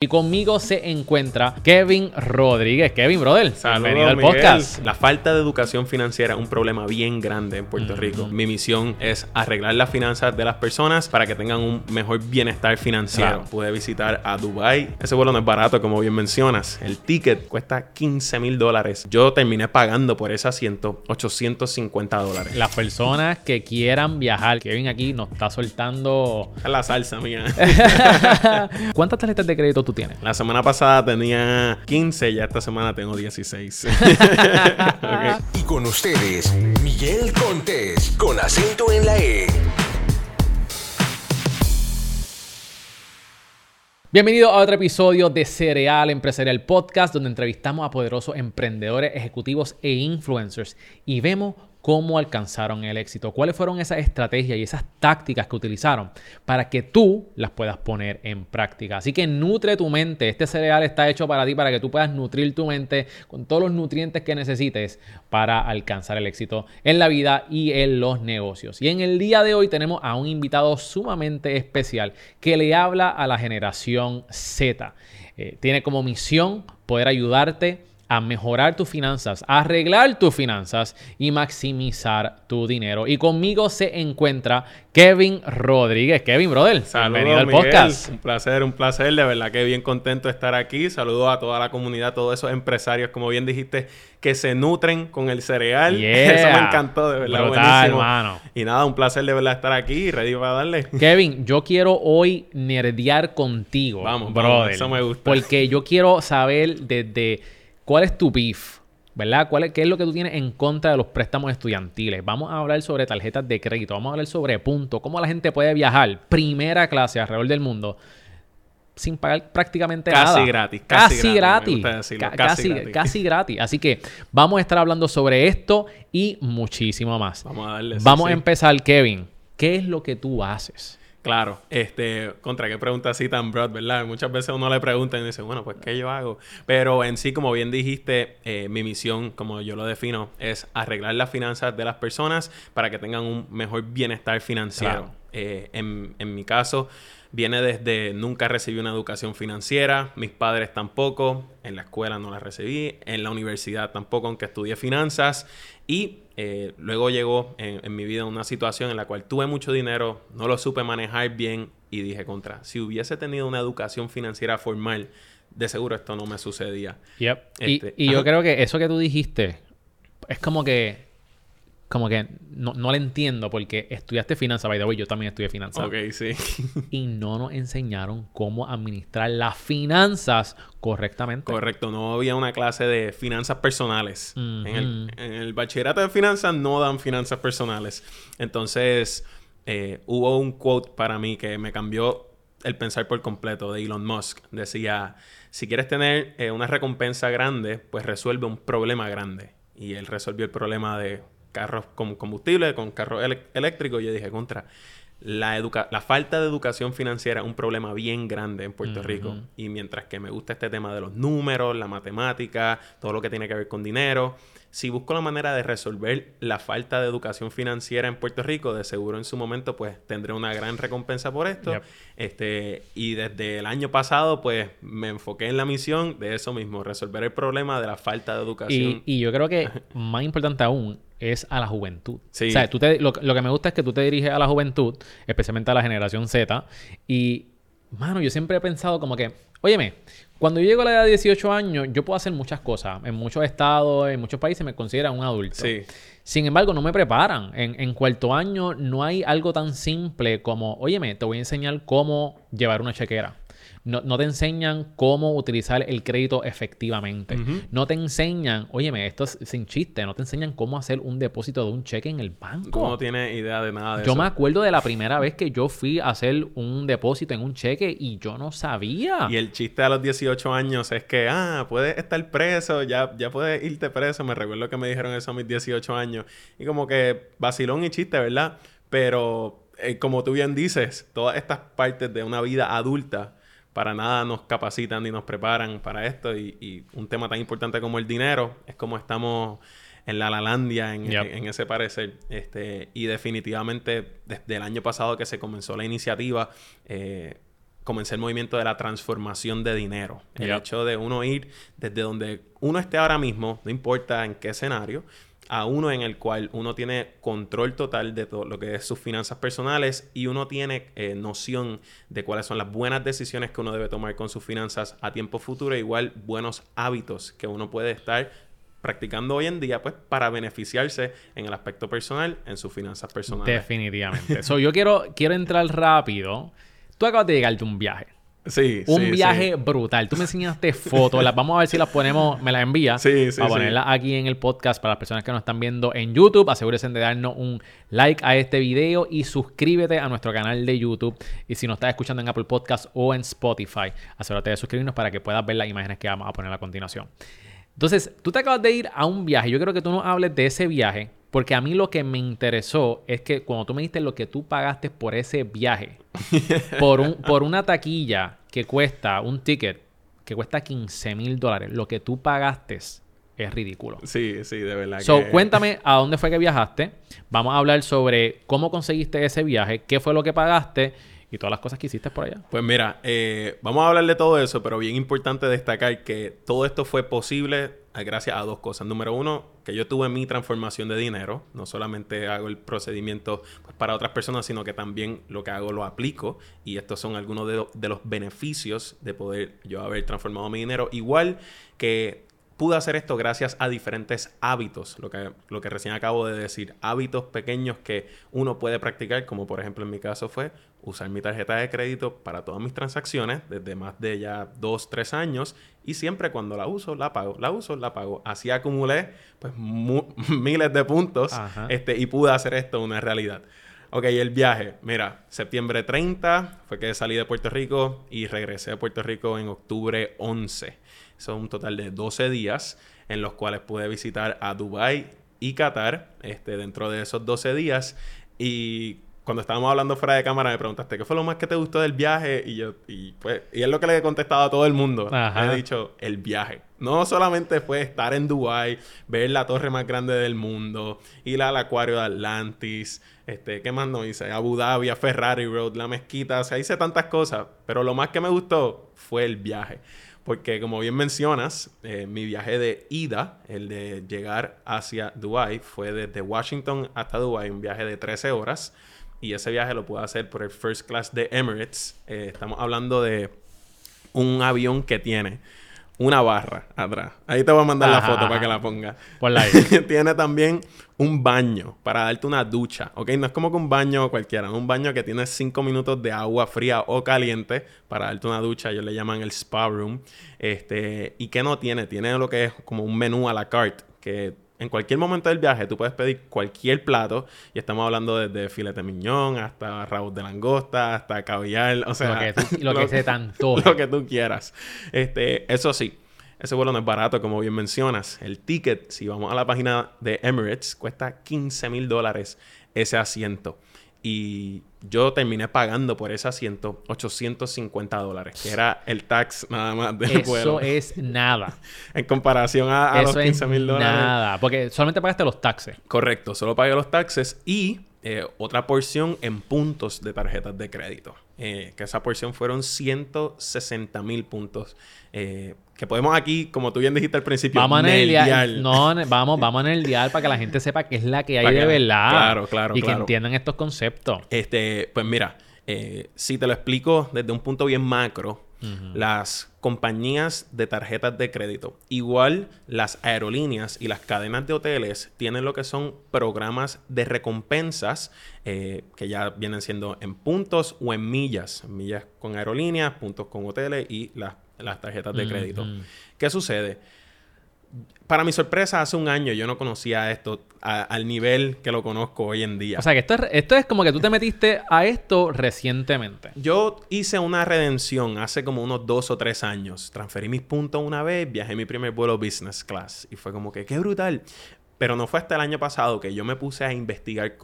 Y conmigo se encuentra Kevin Rodríguez. Kevin, brother, Saludos, bienvenido al Miguel. podcast. La falta de educación financiera es un problema bien grande en Puerto Rico. Mi misión es arreglar las finanzas de las personas para que tengan un mejor bienestar financiero. Claro. Pude visitar a Dubai. Ese vuelo no es barato, como bien mencionas. El ticket cuesta 15 mil dólares. Yo terminé pagando por ese asiento 850 dólares. Las personas que quieran viajar, Kevin aquí nos está soltando. La salsa mía. ¿Cuántas tarjetas de crédito tú tienes? La semana pasada tenía 15, ya esta semana tengo 16. Ok. Y con ustedes, Miguel Contés, con acento en la E. Bienvenido a otro episodio de Cereal Empresarial Podcast, donde entrevistamos a poderosos emprendedores, ejecutivos e influencers y vemos cómo alcanzaron el éxito, cuáles fueron esas estrategias y esas tácticas que utilizaron para que tú las puedas poner en práctica. Así que nutre tu mente. Este cereal está hecho para ti, para que tú puedas nutrir tu mente con todos los nutrientes que necesites para alcanzar el éxito en la vida y en los negocios. Y en el día de hoy tenemos a un invitado sumamente especial que le habla a la generación Z. Eh, tiene como misión poder ayudarte a mejorar tus finanzas, a arreglar tus finanzas y maximizar tu dinero. Y conmigo se encuentra Kevin Rodríguez. Kevin, brother, Saludos, bienvenido al Miguel. podcast. Un placer, un placer. De verdad que bien contento de estar aquí. Saludos a toda la comunidad, todos esos empresarios, como bien dijiste, que se nutren con el cereal. Yeah. Eso me encantó, de verdad. Brutal, buenísimo. hermano. Y nada, un placer de verdad estar aquí y ready para darle. Kevin, yo quiero hoy nerdear contigo, Vamos, brother. vamos, eso me gusta. Porque yo quiero saber desde cuál es tu beef, ¿verdad? ¿Cuál es, ¿Qué es lo que tú tienes en contra de los préstamos estudiantiles? Vamos a hablar sobre tarjetas de crédito, vamos a hablar sobre puntos, cómo la gente puede viajar primera clase alrededor del mundo sin pagar prácticamente Casi nada. gratis, Casi, casi gratis. Ca- casi gratis. casi gratis. Así que vamos a estar hablando sobre esto y muchísimo más. Vamos a darle. Vamos sí. a empezar, Kevin. ¿Qué es lo que tú haces? Claro, este, contra qué pregunta así tan broad, ¿verdad? Muchas veces uno le pregunta y dice, bueno, pues, ¿qué yo hago? Pero en sí, como bien dijiste, eh, mi misión, como yo lo defino, es arreglar las finanzas de las personas para que tengan un mejor bienestar financiero. Claro. Eh, en, en mi caso, viene desde nunca recibí una educación financiera, mis padres tampoco, en la escuela no la recibí, en la universidad tampoco, aunque estudié finanzas. Y eh, luego llegó en, en mi vida una situación en la cual tuve mucho dinero, no lo supe manejar bien y dije contra, si hubiese tenido una educación financiera formal, de seguro esto no me sucedía. Yep. Y, Este, y yo creo que eso que tú dijiste es como que como que no, no lo entiendo porque estudiaste finanzas, by the way, yo también estudié finanzas. Ok, sí. Y no nos enseñaron cómo administrar las finanzas correctamente. Correcto, no había una clase de finanzas personales. en, el, en el bachillerato de finanzas no dan finanzas personales. Entonces, eh, hubo un quote para mí que me cambió el pensar por completo de Elon Musk. Decía, si quieres tener eh, una recompensa grande, pues resuelve un problema grande. Y él resolvió el problema de carros con combustible, con carros eléctricos. Yo dije, contra, la, educa la falta de educación financiera es un problema bien grande en Puerto Rico. Y mientras que me gusta este tema de los números, la matemática, todo lo que tiene que ver con dinero, si busco la manera de resolver la falta de educación financiera en Puerto Rico, de seguro en su momento pues tendré una gran recompensa por esto. Yep. Este, y desde el año pasado pues me enfoqué en la misión de eso mismo, resolver el problema de la falta de educación. Y, y yo creo que más importante aún es a la juventud. Sí. O sea, tú te- lo, lo que me gusta es que tú te diriges a la juventud, especialmente a la generación Z. Y, mano, yo siempre he pensado como que, óyeme, cuando yo llego a la edad de 18 años, yo puedo hacer muchas cosas. En muchos estados, en muchos países me consideran un adulto. Sí. Sin embargo, no me preparan. En, en cuarto año no hay algo tan simple como, óyeme, te voy a enseñar cómo llevar una chequera. No, no te enseñan cómo utilizar el crédito efectivamente. No te enseñan, óyeme, esto es sin chiste, no te enseñan cómo hacer un depósito de un cheque en el Tú banco. no tienes idea de nada de Yo eso. me acuerdo de la primera vez que yo fui a hacer un depósito en un cheque y yo no sabía. Y el chiste a los 18 años es que, ah, puedes estar preso, ya, ya puedes irte preso. Me recuerdo que me dijeron eso a mis 18 años. Y como que vacilón y chiste, ¿verdad? Pero eh, como tú bien dices, todas estas partes de una vida adulta para nada nos capacitan ni nos preparan para esto. Y, y un tema tan importante como el dinero es como estamos en la Lalandia, en, Yep. en ese parecer. Este, y definitivamente desde el año pasado que se comenzó la iniciativa, eh, comencé el movimiento de la transformación de dinero. El Yep. hecho de uno ir desde donde uno esté ahora mismo, no importa en qué escenario, a uno en el cual uno tiene control total de todo lo que es sus finanzas personales y uno tiene eh, noción de cuáles son las buenas decisiones que uno debe tomar con sus finanzas a tiempo futuro, igual buenos hábitos que uno puede estar practicando hoy en día, pues para beneficiarse en el aspecto personal, en sus finanzas personales. Definitivamente. so, yo quiero, quiero entrar rápido. Tú acabas de llegar un viaje. Sí, Un sí, viaje sí. brutal. Tú me enseñaste fotos. Las vamos a ver si las ponemos, me las envías. Sí, sí, Para ponerlas aquí en el podcast para las personas que nos están viendo en YouTube. Asegúrense de darnos un like a este video y suscríbete a nuestro canal de YouTube. Y si nos estás escuchando en Apple Podcast o en Spotify, asegúrate de suscribirnos para que puedas ver las imágenes que vamos a poner a continuación. Entonces, tú te acabas de ir a un viaje. Yo quiero que tú nos hables de ese viaje. Porque a mí lo que me interesó es que cuando tú me diste lo que tú pagaste por ese viaje, por, un, por una taquilla que cuesta, un ticket que cuesta 15 mil dólares, lo que tú pagaste es ridículo. Sí, sí, de verdad. So, que- cuéntame a dónde fue que viajaste. Vamos a hablar sobre cómo conseguiste ese viaje, qué fue lo que pagaste y todas las cosas que hiciste por allá. Pues mira, eh, vamos a hablar de todo eso, pero bien importante destacar que todo esto fue posible eh, gracias a dos cosas. Número uno, que yo tuve mi transformación de dinero. No solamente hago el procedimiento pues, para otras personas, sino que también lo que hago lo aplico. Y estos son algunos de, de los beneficios de poder yo haber transformado mi dinero. Igual que pude hacer esto gracias a diferentes hábitos, lo que, lo que recién acabo de decir, hábitos pequeños que uno puede practicar, como por ejemplo en mi caso fue usar mi tarjeta de crédito para todas mis transacciones desde más de ya dos, tres años y siempre cuando la uso, la pago, la uso, la pago. Así acumulé pues miles de puntos Ajá. este, y pude hacer esto una realidad. Ok, el viaje. Mira, septiembre 30 fue que salí de Puerto Rico y regresé a Puerto Rico en octubre 11. Son un total de 12 días en los cuales pude visitar a Dubai y Qatar este, dentro de esos 12 días. Y cuando estábamos hablando fuera de cámara me preguntaste, ¿qué fue lo más que te gustó del viaje? Y yo, y pues, y es lo que le he contestado a todo el mundo. Ajá. He dicho, el viaje. No solamente fue estar en Dubai, ver la torre más grande del mundo, ir al acuario de Atlantis, este, ¿qué más no hice? Abu Dhabi, a Ferrari Road, la mezquita, o sea, hice tantas cosas, pero lo más que me gustó fue el viaje. Porque como bien mencionas, eh, mi viaje de ida, el de llegar hacia Dubai, fue desde Washington hasta Dubai, un viaje de 13 horas. Y ese viaje lo pude hacer por el First Class de Emirates. Eh, estamos hablando de un avión que tiene una barra atrás. Ahí te voy a mandar la foto ajá. para que la ponga. Ponla ahí. tiene también un baño para darte una ducha, ¿ok? No es como que un baño cualquiera, un baño que tiene 5 minutos de agua fría o caliente para darte una ducha, ellos le llaman el spa room. Este, ¿y qué no tiene? Tiene lo que es como un menú a la carte, que en cualquier momento del viaje tú puedes pedir cualquier plato y estamos hablando desde filete miñón hasta rabos de langosta, hasta caviar, o sea, Lo que tú- lo que se te antoje. lo que tú quieras. Este, eso sí, ese vuelo no es barato, como bien mencionas. El ticket, si vamos a la página de Emirates, cuesta 15 mil dólares ese asiento. Y yo terminé pagando por ese asiento 850 dólares, que era el tax nada más del vuelo. Eso es nada. En comparación a, a los Eso 15 mil es dólares. nada. Porque solamente pagaste los taxes. Correcto, solo pagué los taxes y eh, otra porción en puntos de tarjetas de crédito. Eh, que esa porción fueron 160 mil puntos. eh, que podemos aquí, como tú bien dijiste al principio, Vamos a nerdear. nerdear. No, vamos, vamos a nerdear para que la gente sepa qué es la que hay Para de que- verdad. claro, claro, Y que entiendan estos conceptos. Este, pues mira, eh, si te lo explico desde un punto bien macro, las compañías de tarjetas de crédito, igual las aerolíneas y las cadenas de hoteles tienen lo que son programas de recompensas eh, que ya vienen siendo en puntos o en millas, millas con aerolíneas, puntos con hoteles y las, las tarjetas de crédito. ¿Qué sucede? Para mi sorpresa, hace un año yo no conocía esto a- al nivel que lo conozco hoy en día. O sea que esto es, esto es como que tú te metiste a esto recientemente. Yo hice una redención hace como unos dos o tres años. Transferí mis puntos una vez, viajé mi primer vuelo business class y fue como que qué brutal. Pero no fue hasta el año pasado que yo me puse a investigar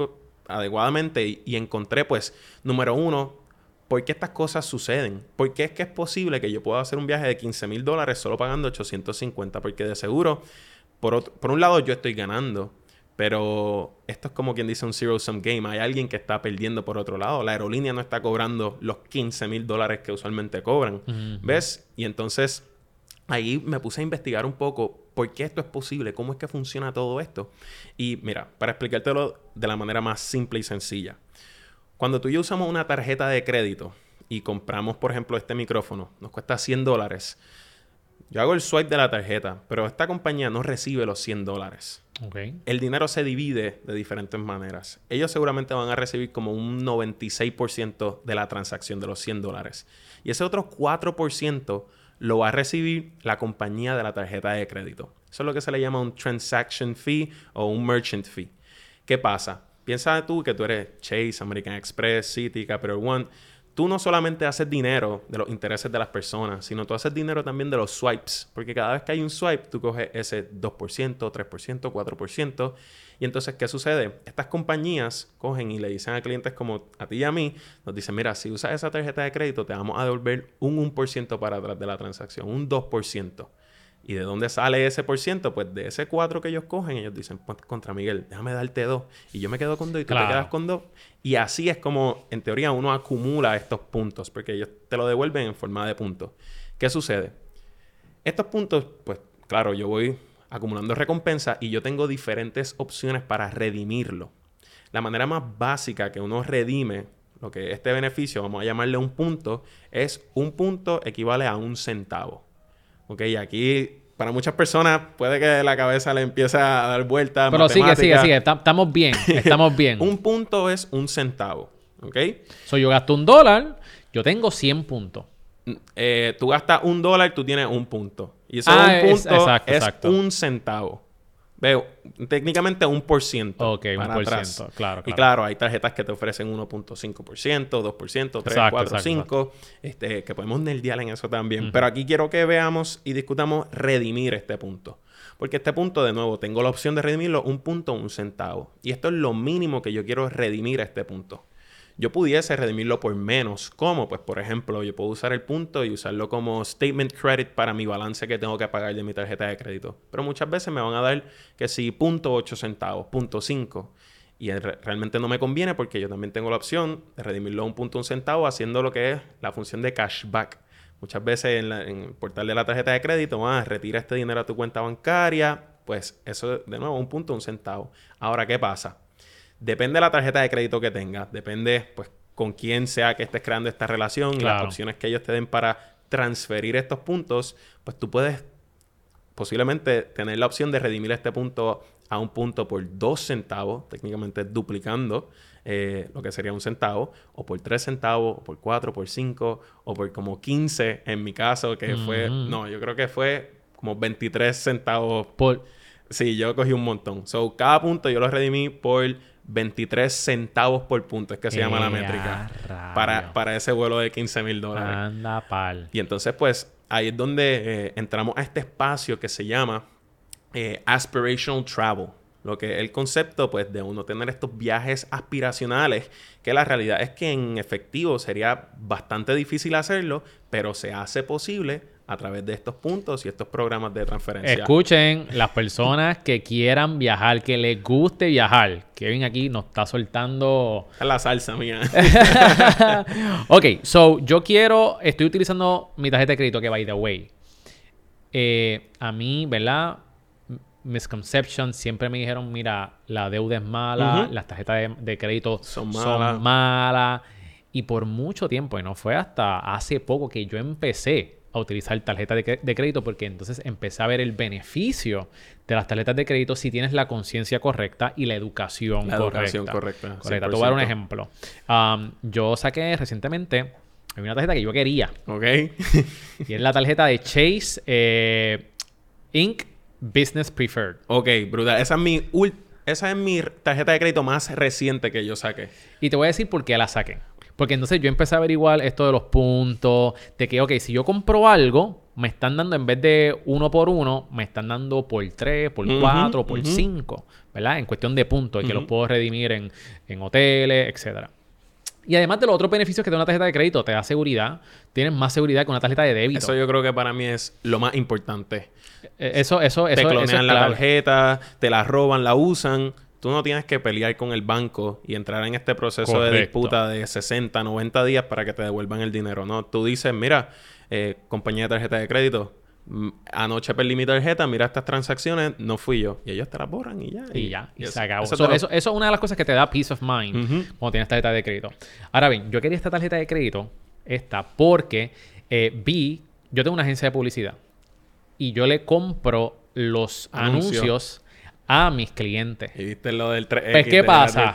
adecuadamente y, y encontré, pues, número uno, ¿por qué estas cosas suceden? ¿Por qué es que es posible que yo pueda hacer un viaje de 15 mil dólares solo pagando 850? Porque de seguro, por, ot- por un lado, yo estoy ganando. Pero esto es como quien dice un zero-sum game. Hay alguien que está perdiendo por otro lado. La aerolínea no está cobrando los 15 mil dólares que usualmente cobran. ¿Ves? Y entonces ahí me puse a investigar un poco por qué esto es posible, cómo es que funciona todo esto. Y mira, para explicártelo de la manera más simple y sencilla. Cuando tú y yo usamos una tarjeta de crédito y compramos, por ejemplo, este micrófono, nos cuesta 100 dólares. Yo hago el swipe de la tarjeta, pero esta compañía no recibe los 100 dólares. El dinero se divide de diferentes maneras. Ellos seguramente van a recibir como un 96% de la transacción de los 100 dólares. Y ese otro 4% lo va a recibir la compañía de la tarjeta de crédito. Eso es lo que se le llama un transaction fee o un merchant fee. ¿Qué pasa? Piensa tú que tú eres Chase, American Express, Citi, Capital One tú no solamente haces dinero de los intereses de las personas, sino tú haces dinero también de los swipes. Porque cada vez que hay un swipe, tú coges ese 2%, 3%, 4%. Y entonces, ¿qué sucede? Estas compañías cogen y le dicen a clientes como a ti y a mí, nos dicen, mira, si usas esa tarjeta de crédito, te vamos a devolver un 1% para atrás de la transacción, un 2%. ¿Y de dónde sale ese por ciento? Pues de ese 4 que ellos cogen, ellos dicen, pues, contra Miguel, déjame darte dos. Y yo me quedo con dos y tú te quedas con dos. Y así es como, en teoría, uno acumula estos puntos, porque ellos te lo devuelven en forma de puntos. ¿Qué sucede? Estos puntos, pues claro, yo voy acumulando recompensa y yo tengo diferentes opciones para redimirlo. La manera más básica que uno redime lo que este beneficio, vamos a llamarle un punto, es un punto equivale a un centavo. Ok, aquí para muchas personas puede que la cabeza le empiece a dar vueltas. Pero sigue, sigue, sigue. Estamos bien, estamos bien. un punto es un centavo. ¿Ok? So, yo gasto un dólar, yo tengo 100 puntos. Mm, eh, tú gastas un dólar, tú tienes un punto. Y ese ah, un punto es un centavo. Veo, técnicamente un por ciento. Ok, un por ciento, claro, Y claro, hay tarjetas que te ofrecen 1.5%, 2%, 3, 4, 5, este, que podemos nerdear en eso también. Pero aquí quiero que veamos y discutamos redimir este punto. Porque este punto, de nuevo, tengo la opción de redimirlo un punto, un centavo. Y esto es lo mínimo que yo quiero redimir a este punto yo pudiese redimirlo por menos. ¿Cómo? Pues por ejemplo, yo puedo usar el punto y usarlo como statement credit para mi balance que tengo que pagar de mi tarjeta de crédito. Pero muchas veces me van a dar que si punto 8 centavos, punto 5. Y realmente no me conviene porque yo también tengo la opción de redimirlo a un punto un centavo haciendo lo que es la función de cashback. Muchas veces en, el portal de la tarjeta de crédito, ah, retira este dinero a tu cuenta bancaria. Pues eso, de nuevo, un punto un centavo. Ahora, ¿qué pasa? Depende de la tarjeta de crédito que tengas, depende pues con quién sea que estés creando esta relación y las opciones que ellos te den para transferir estos puntos, pues tú puedes posiblemente tener la opción de redimir este punto a un punto por dos centavos, técnicamente duplicando eh, lo que sería un centavo, o por tres centavos, o por cuatro, por cinco, o por como 15 en mi caso, que fue, no, yo creo que fue como 23 centavos. Por... Sí, yo cogí un montón. So, cada punto yo lo redimí por 23 centavos por punto, es que se llama la métrica. Para, para ese vuelo de 15 mil dólares. Anda pal. Y entonces, pues, ahí es donde eh, entramos a este espacio que se llama eh, Aspirational Travel. Lo que es el concepto, pues, de uno tener estos viajes aspiracionales, que la realidad es que en efectivo sería bastante difícil hacerlo, pero se hace posible a través de estos puntos y estos programas de transferencia. Escuchen, las personas que quieran viajar, que les guste viajar. Kevin aquí nos está soltando... la salsa mía. ok, so yo quiero... Estoy utilizando mi tarjeta de crédito que, by the way, eh, a mí, ¿verdad? Misconception, siempre me dijeron, mira, la deuda es mala, las tarjetas de, crédito son malas. Y por mucho tiempo, y no fue hasta hace poco que yo empecé a utilizar tarjeta de, crédito porque entonces empecé a ver el beneficio de las tarjetas de crédito si tienes la conciencia correcta y la educación la correcta. Educación correcta. Correcta. Te voy a dar un ejemplo. yo saqué recientemente una tarjeta que yo quería. Ok. y es la tarjeta de Chase eh, Inc. Business Preferred. Ok, brutal. Esa es mi esa es mi tarjeta de crédito más reciente que yo saqué. Y te voy a decir por qué la saqué. Porque entonces yo empecé a averiguar esto de los puntos, de que, ok, si yo compro algo, me están dando en vez de uno por uno, me están dando por tres, por cuatro, por cinco, ¿verdad? En cuestión de puntos, y que los puedo redimir en, en hoteles, etcétera. Y además de los otros beneficios que te da una tarjeta de crédito, te da seguridad. Tienes más seguridad que una tarjeta de débito. Eso yo creo que para mí es lo más importante. Eso, eso, eso. Te clonean la tarjeta, te la roban, la usan tú no tienes que pelear con el banco y entrar en este proceso de disputa de 60, 90 días para que te devuelvan el dinero. No, tú dices, mira, eh, compañía de tarjeta de crédito, anoche perdí mi tarjeta, mira estas transacciones, no fui yo. Y ellos te las borran y ya. Y ya, y se acabó. eso Eso, te lo- eso- eso es una de las cosas que te da peace of mind cuando tienes tarjeta de crédito. Ahora bien, yo quería esta tarjeta de crédito, esta, porque eh, vi, yo tengo una agencia de publicidad y yo le compro los Anuncio. anuncios a mis clientes. Y viste lo del 3X Pues, ¿qué pasa?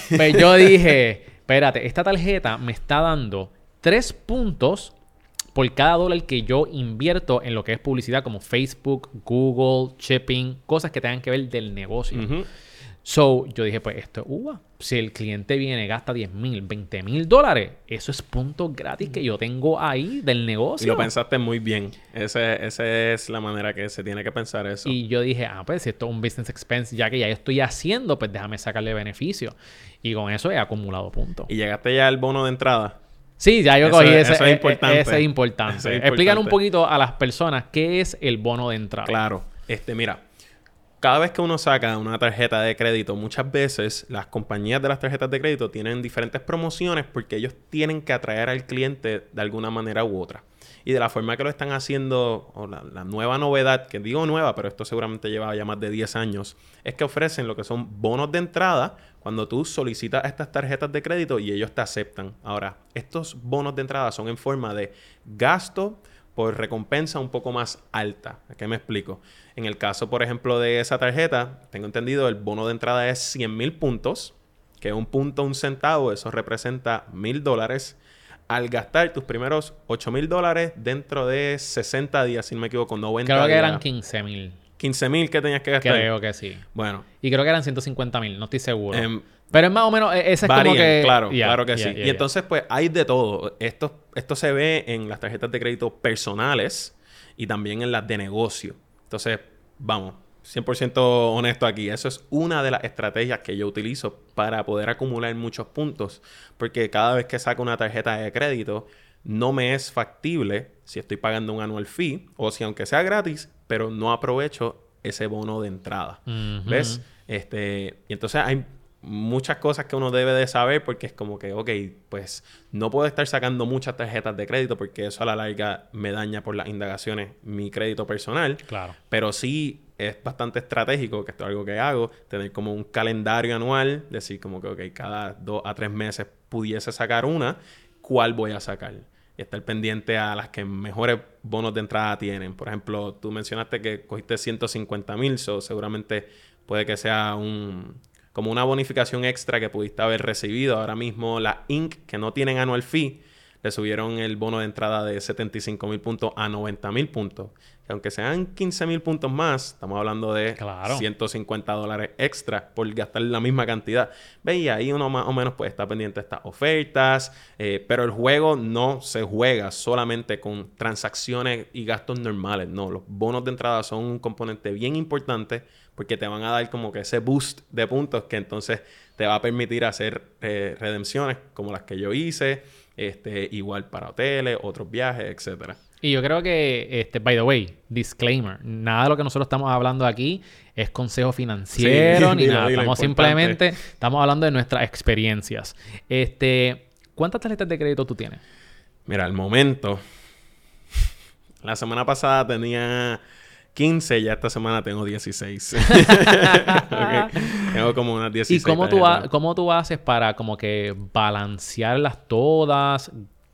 Pues yo dije, espérate, esta tarjeta me está dando tres puntos por cada dólar que yo invierto en lo que es publicidad como Facebook, Google, shipping, cosas que tengan que ver del negocio. So, yo dije, pues esto es uva. Si el cliente viene, gasta 10 mil, 20 mil dólares, eso es puntos gratis que yo tengo ahí del Y negocio. lo pensaste muy bien. Ese- Esa es la manera que se tiene que pensar eso. Y yo dije, ah, pues si esto es un business expense, ya que ya yo estoy haciendo, pues déjame sacarle beneficio. Y con eso he acumulado puntos. ¿Y llegaste ya al bono de entrada? Sí, ya yo Eso- cogí eso ese. es e- e- importante. Ese es importante. Eso es Explícale un importante. poquito a las personas qué es el bono de entrada. Claro. Este, mira. Cada vez que uno saca una tarjeta de crédito, muchas veces las compañías de las tarjetas de crédito tienen diferentes promociones porque ellos tienen que atraer al cliente de alguna manera u otra. Y de la forma que lo están haciendo, o la, la nueva novedad, que digo nueva, pero esto seguramente lleva ya más de 10 años, es que ofrecen lo que son bonos de entrada cuando tú solicitas estas tarjetas de crédito y ellos te aceptan. Ahora, estos bonos de entrada son en forma de gasto por recompensa un poco más alta. ¿A qué me explico? En el caso, por ejemplo, de esa tarjeta, tengo entendido, el bono de entrada es 100 mil puntos, que un punto, un centavo, eso representa mil dólares. Al gastar tus primeros 8 mil dólares dentro de 60 días, si no me equivoco, 90 Creo que días. eran 15 mil. 15 mil que tenías que gastar. Creo que sí. Bueno, Y creo que eran 150 mil, no estoy seguro. Em, Pero es más o menos, e- ese es como que. claro, claro que sí. y entonces, pues, hay de todo. Esto, esto se ve en las tarjetas de crédito personales y también en las de negocio. Entonces, vamos, 100% honesto aquí. Eso es una de las estrategias que yo utilizo para poder acumular muchos puntos. Porque cada vez que saco una tarjeta de crédito, no me es factible si estoy pagando un annual fee o si aunque sea gratis, pero no aprovecho ese bono de entrada. ¿Ves? Este, y entonces hay muchas cosas que uno debe de saber porque es como que, ok, pues no puedo estar sacando muchas tarjetas de crédito porque eso a la larga me daña por las indagaciones mi crédito personal. Claro. Pero sí es bastante estratégico, que esto es algo que hago, tener como un calendario anual, decir como que, ok, cada dos a tres meses pudiese sacar una, ¿cuál voy a sacar? Y estar pendiente a las que mejores bonos de entrada tienen. Por ejemplo, tú mencionaste que cogiste 150 mil, so seguramente puede que sea un como una bonificación extra que pudiste haber recibido. Ahora mismo la Inc. que no tienen annual fee, le subieron el bono de entrada de 75 mil puntos a 90 mil puntos. Que aunque sean 15 mil puntos más, estamos hablando de Claro. 150 dólares extra por gastar la misma cantidad. Ve, y ahí uno más o menos pues está pendiente de estas ofertas, eh, pero el juego no se juega solamente con transacciones y gastos normales. No, los bonos de entrada son un componente bien importante porque te van a dar como que ese boost de puntos que entonces te va a permitir hacer eh, redenciones como las que yo hice, este, igual para hoteles, otros viajes, etcétera. Y yo creo que, este, by the way, disclaimer, nada de lo que nosotros estamos hablando aquí es consejo financiero Sí, ni dilo, nada. dilo, estamos simplemente, estamos hablando de nuestras experiencias. Este, ¿cuántas tarjetas de crédito tú tienes? Mira, al momento, la semana pasada tenía 15, ya esta semana tengo 16. Ok. Tengo como unas 16. ¿Y cómo tú, ha- cómo tú haces para como que balancearlas todas?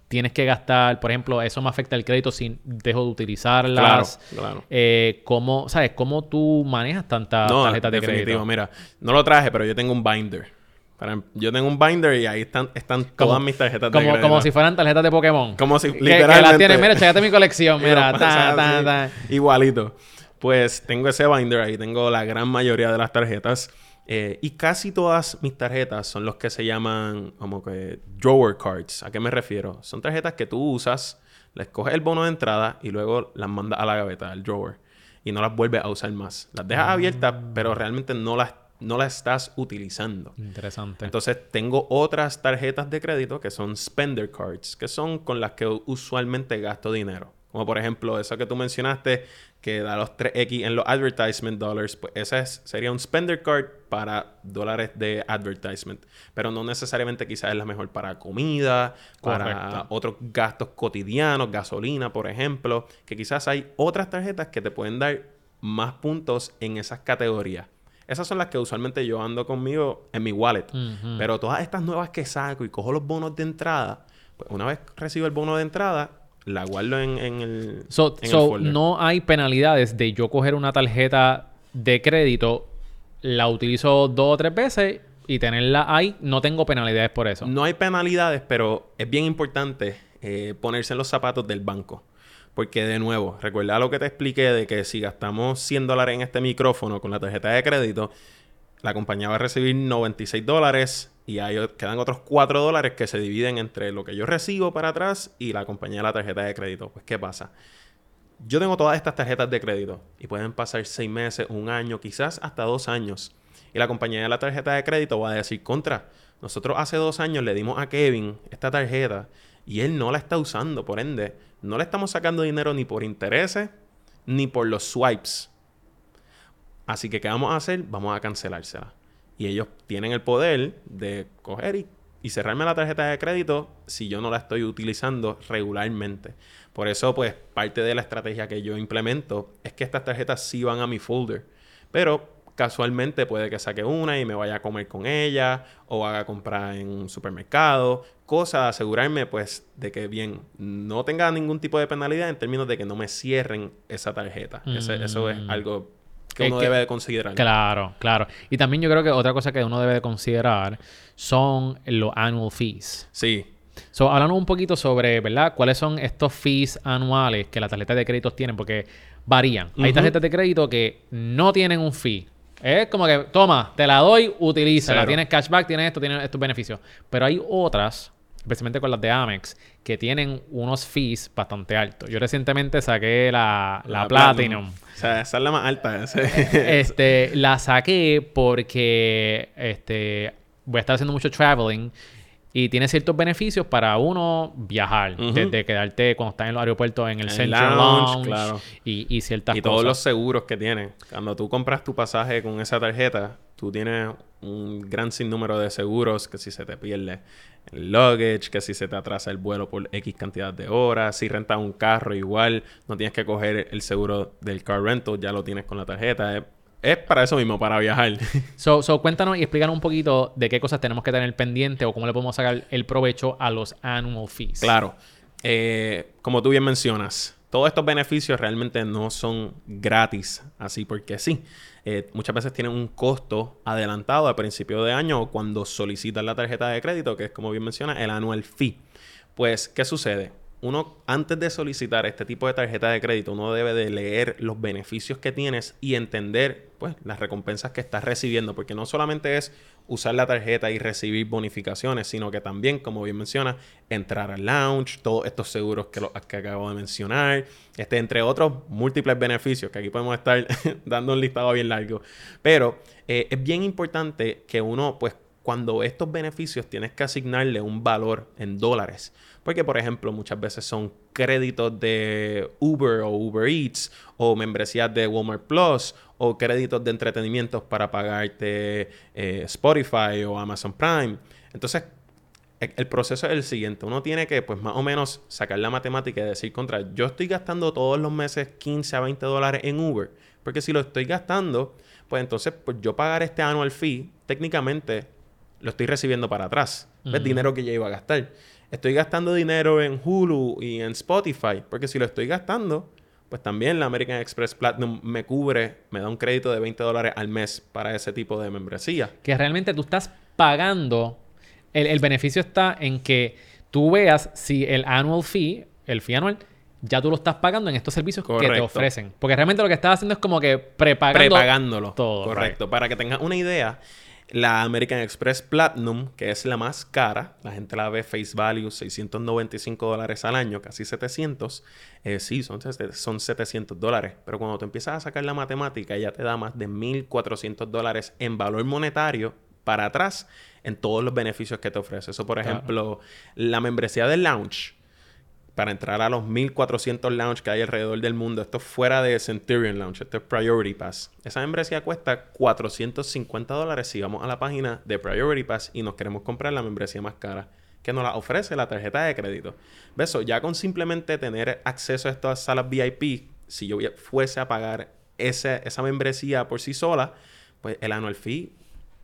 Tienes que gastar, por ejemplo, eso me afecta el crédito si dejo de utilizarlas. Claro, claro. Eh, ¿cómo, ¿Sabes? ¿Cómo tú manejas tantas No, tarjetas de crédito? Mira, no lo traje, pero yo tengo un binder. Para- yo tengo un binder y ahí están, están todas mis tarjetas de crédito. como si fueran tarjetas de Pokémon. Como si Que- que, literalmente... las tienes, mira, chécate mi colección, mira, lo ta, pasas ta, así, ta. Igualito. Pues tengo ese binder ahí, tengo la gran mayoría de las tarjetas. Eh, y casi todas mis tarjetas son los que se llaman como que drawer cards. ¿A qué me refiero? Son tarjetas que tú usas, les coges el bono de entrada y luego las mandas a la gaveta, al drawer. Y no las vuelves a usar más. Las dejas abiertas, pero realmente no las, no las estás utilizando. Interesante. Entonces tengo otras tarjetas de crédito que son spender cards, que son con las que usualmente gasto dinero. Como por ejemplo, eso que tú mencionaste, que da los 3X en los advertisement dollars, pues ese es- sería un spender card para dólares de advertisement. Pero no necesariamente quizás es la mejor para comida, para otros gastos cotidianos, gasolina, por ejemplo, que quizás hay otras tarjetas que te pueden dar más puntos en esas categorías. Esas son las que usualmente yo ando conmigo en mi wallet. Pero todas estas nuevas que saco y cojo los bonos de entrada, pues una vez recibo el bono de entrada, la guardo en, en el, So, en so, no hay penalidades de yo coger una tarjeta de crédito, la utilizo dos o tres veces y tenerla ahí, no tengo penalidades por eso. No hay penalidades, pero es bien importante eh, ponerse en los zapatos del banco. Porque de nuevo, recuerda lo que te expliqué de que si gastamos 100 dólares en este micrófono con la tarjeta de crédito, la compañía va a recibir 96 dólares y ahí quedan otros 4 dólares que se dividen entre lo que yo recibo para atrás y la compañía de la tarjeta de crédito. Pues, ¿qué pasa? Yo tengo todas estas tarjetas de crédito y pueden pasar 6 meses, un año, quizás hasta 2 años. Y la compañía de la tarjeta de crédito va a decir, contra, nosotros hace 2 años le dimos a Kevin esta tarjeta y él no la está usando, por ende, no le estamos sacando dinero ni por intereses ni por los swipes. Así que, ¿qué vamos a hacer? Vamos a cancelársela. Y ellos tienen el poder de coger y, y cerrarme la tarjeta de crédito si yo no la estoy utilizando regularmente. Por eso, pues, parte de la estrategia que yo implemento es que estas tarjetas sí van a mi folder. Pero casualmente puede que saque una y me vaya a comer con ella o haga comprar en un supermercado. Cosa de asegurarme, pues, de que bien, no tenga ningún tipo de penalidad en términos de que no me cierren esa tarjeta. Ese- eso es Mm. algo que Es uno que- debe de considerar. Claro, claro. Y también yo creo que otra cosa que uno debe de considerar son los annual fees. Sí, So, háblanos un poquito sobre, ¿verdad? ¿Cuáles son estos fees anuales que las tarjetas de crédito tienen? Porque varían. Hay tarjetas de crédito que no tienen un fee. Es como que, toma, te la doy, utilízala. Tienes cashback, tienes esto, tienes estos beneficios. Pero hay otras, especialmente con las de Amex, que tienen unos fees bastante altos. Yo recientemente saqué la, la, Platinum. O sea, esa es la más alta. Este, la saqué porque este, voy a estar haciendo mucho traveling y tiene ciertos beneficios para uno viajar. Ujú. Desde quedarte cuando estás en los aeropuertos en el Central lounge, Lounge, claro. y, y ciertas y todos los cosas. seguros que tiene. Cuando tú compras tu pasaje con esa tarjeta, tú tienes un gran sinnúmero de seguros que si se te pierde el luggage, que si se te atrasa el vuelo por X cantidad de horas, si rentas un carro igual, no tienes que coger el seguro del car rental, ya lo tienes con la tarjeta. Es, es para eso mismo, para viajar. So, so, cuéntanos y explícanos un poquito de qué cosas tenemos que tener pendiente o cómo le podemos sacar el provecho a los annual fees. Claro. Eh, como tú bien mencionas, todos estos beneficios realmente no son gratis, así porque sí. Eh, muchas veces tienen un costo adelantado al principio de año o cuando solicitas la tarjeta de crédito, que es como bien menciona, el annual fee. Pues, ¿qué sucede? Uno, antes de solicitar este tipo de tarjeta de crédito, uno debe de leer los beneficios que tienes y entender, pues, las recompensas que estás recibiendo, porque no solamente es usar la tarjeta y recibir bonificaciones, sino que también, como bien menciona, entrar al lounge, todos estos seguros que, lo, acabo de mencionar, este, entre otros múltiples beneficios, que aquí podemos estar dando un listado bien largo. Pero eh, es bien importante que uno, pues, cuando estos beneficios tienes que asignarle un valor en dólares. Porque, por ejemplo, muchas veces son créditos de Uber o Uber Eats o membresías de Walmart Plus o créditos de entretenimientos para pagarte eh, Spotify o Amazon Prime. Entonces, e- el proceso es el siguiente. Uno tiene que, pues, más o menos sacar la matemática y decir contra, yo estoy gastando todos los meses 15 a 20 dólares en Uber. Porque si lo estoy gastando, pues entonces, pues yo pagar este annual fee, técnicamente lo estoy recibiendo para atrás. ¿Ves? Ujú. Dinero que ya iba a gastar. Estoy gastando dinero en Hulu y en Spotify. Porque si lo estoy gastando, pues también la American Express Platinum me cubre, me da un crédito de 20 dólares al mes para ese tipo de membresía. que realmente tú estás pagando. El, el beneficio está en que tú veas si el annual fee, el fee anual, ya tú lo estás pagando en estos servicios que te ofrecen. Porque realmente lo que estás haciendo es como que prepagando. prepagándolo. todo, Correcto. Para que tengas una idea, la American Express Platinum, que es la más cara, la gente la ve face value 695 dólares al año, casi 700. eh, sí, son, son 700 dólares. Pero cuando tú empiezas a sacar la matemática, ya te da más de 1.400 dólares en valor monetario para atrás en todos los beneficios que te ofrece. Eso, por Claro. ejemplo, la membresía del lounge para entrar a los 1400 lounge que hay alrededor del mundo. Esto es fuera de Centurion Lounge, esto es Priority Pass. Esa membresía cuesta 450 dólares si vamos a la página de Priority Pass y nos queremos comprar la membresía más cara que nos la ofrece la tarjeta de crédito. Beso, ya con simplemente tener acceso a estas salas VIP, si yo fuese a pagar ese, esa membresía por sí sola, pues el annual fee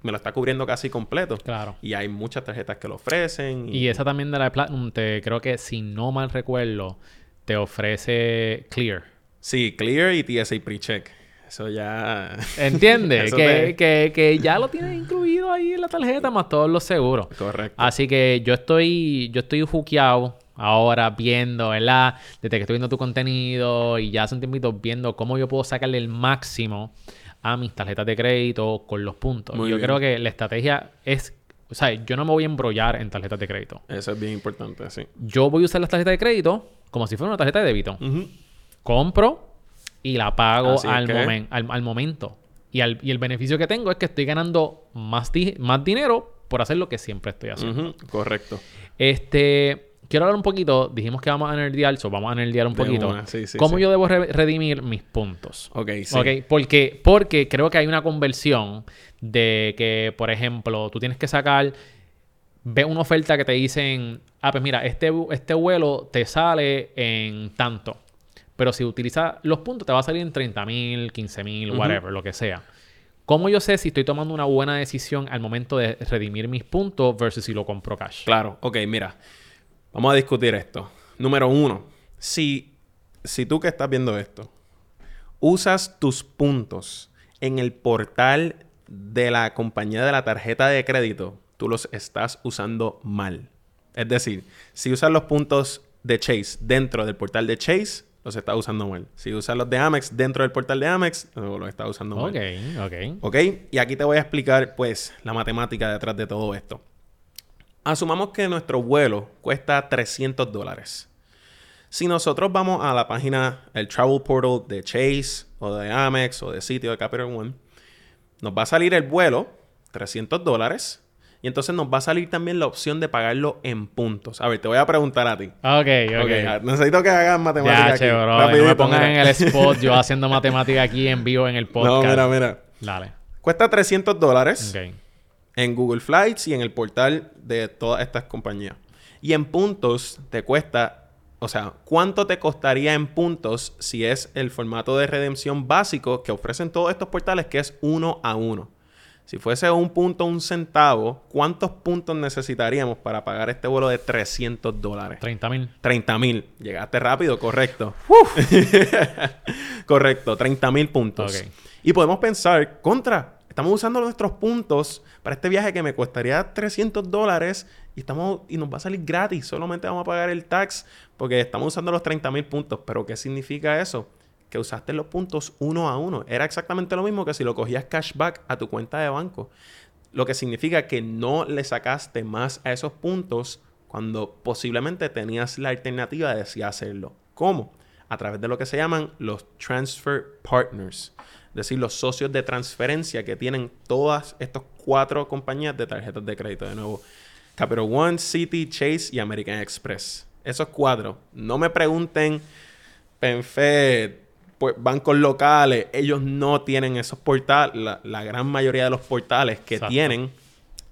me lo está cubriendo casi completo. Claro. Y hay muchas tarjetas que lo ofrecen. Y, esa también de la Platinum, te, creo que si no mal recuerdo, te ofrece Clear. Sí, Clear y TSA Pre-Check. Eso ya... ¿Entiendes? que, que, que, ya lo tienes incluido ahí en la tarjeta más todos los seguros. Correcto. Así que yo estoy, yo estoy juqueado ahora viendo, ¿verdad? Desde que estoy viendo tu contenido y ya hace un tiempito viendo cómo yo puedo sacarle el máximo a mis tarjetas de crédito con los puntos. yo creo que la estrategia es, o sea, yo no me voy a embrollar en tarjetas de crédito. Eso es bien importante, sí. Yo voy a usar las tarjetas de crédito como si fuera una tarjeta de débito. Compro y la pago al, al, momento. Y, y, el beneficio que tengo es que estoy ganando más, más dinero por hacer lo que siempre estoy haciendo. Correcto. Este quiero hablar un poquito. Dijimos que vamos a nerdear, so vamos a nerdear un poquito. ¿Cómo yo debo redimir mis puntos? Ok, sí. Okay, porque, porque creo que hay una conversión de que, por ejemplo, tú tienes que sacar. Ve una oferta que te dicen, ah, pues mira, este, este vuelo te sale en tanto. Pero si utilizas los puntos, te va a salir en 30 mil, 15 mil, whatever, lo que sea. ¿Cómo yo sé si estoy tomando una buena decisión al momento de redimir mis puntos versus si lo compro cash? Claro, ok, mira. Vamos a discutir esto. Número uno, si, si tú que estás viendo esto, usas tus puntos en el portal de la compañía de la tarjeta de crédito, tú los estás usando mal. Es decir, si usas los puntos de Chase dentro del portal de Chase, los estás usando mal. Si usas los de Amex dentro del portal de Amex, los estás usando mal. Ok, ok. Ok, y aquí te voy a explicar, pues, la matemática detrás de todo esto. Asumamos que nuestro vuelo cuesta 300 dólares. Si nosotros vamos a la página, el travel portal de Chase o de Amex o de sitio de Capital One, nos va a salir el vuelo, 300 dólares. Y entonces nos va a salir también la opción de pagarlo en puntos. A ver, te voy a preguntar a ti. Ok, ok. okay necesito que hagas matemática aquí. no me pongas en el spot yo haciendo matemática aquí en vivo en el podcast. No, mira, mira. Dale. Cuesta 300 dólares. Ok en Google Flights y en el portal de todas estas compañías. Y en puntos te cuesta, o sea, ¿cuánto te costaría en puntos si es el formato de redención básico que ofrecen todos estos portales, que es uno a uno? Si fuese un punto, un centavo, ¿cuántos puntos necesitaríamos para pagar este vuelo de 300 dólares? 30 mil. 30 mil. Llegaste rápido, correcto. correcto, 30 mil puntos. Y podemos pensar, contra, Estamos usando nuestros puntos para este viaje que me costaría 300 dólares y, y nos va a salir gratis. Solamente vamos a pagar el tax porque estamos usando los 30 mil puntos. Pero ¿qué significa eso? Que usaste los puntos uno a uno. Era exactamente lo mismo que si lo cogías cashback a tu cuenta de banco. Lo que significa que no le sacaste más a esos puntos cuando posiblemente tenías la alternativa de si hacerlo. ¿Cómo? A través de lo que se llaman los transfer partners decir, los socios de transferencia que tienen todas estas cuatro compañías de tarjetas de crédito. De nuevo, Capital One, City, Chase y American Express. Esos cuatro. No me pregunten, PenFed, pues, bancos locales. Ellos no tienen esos portales. La, gran mayoría de los portales que tienen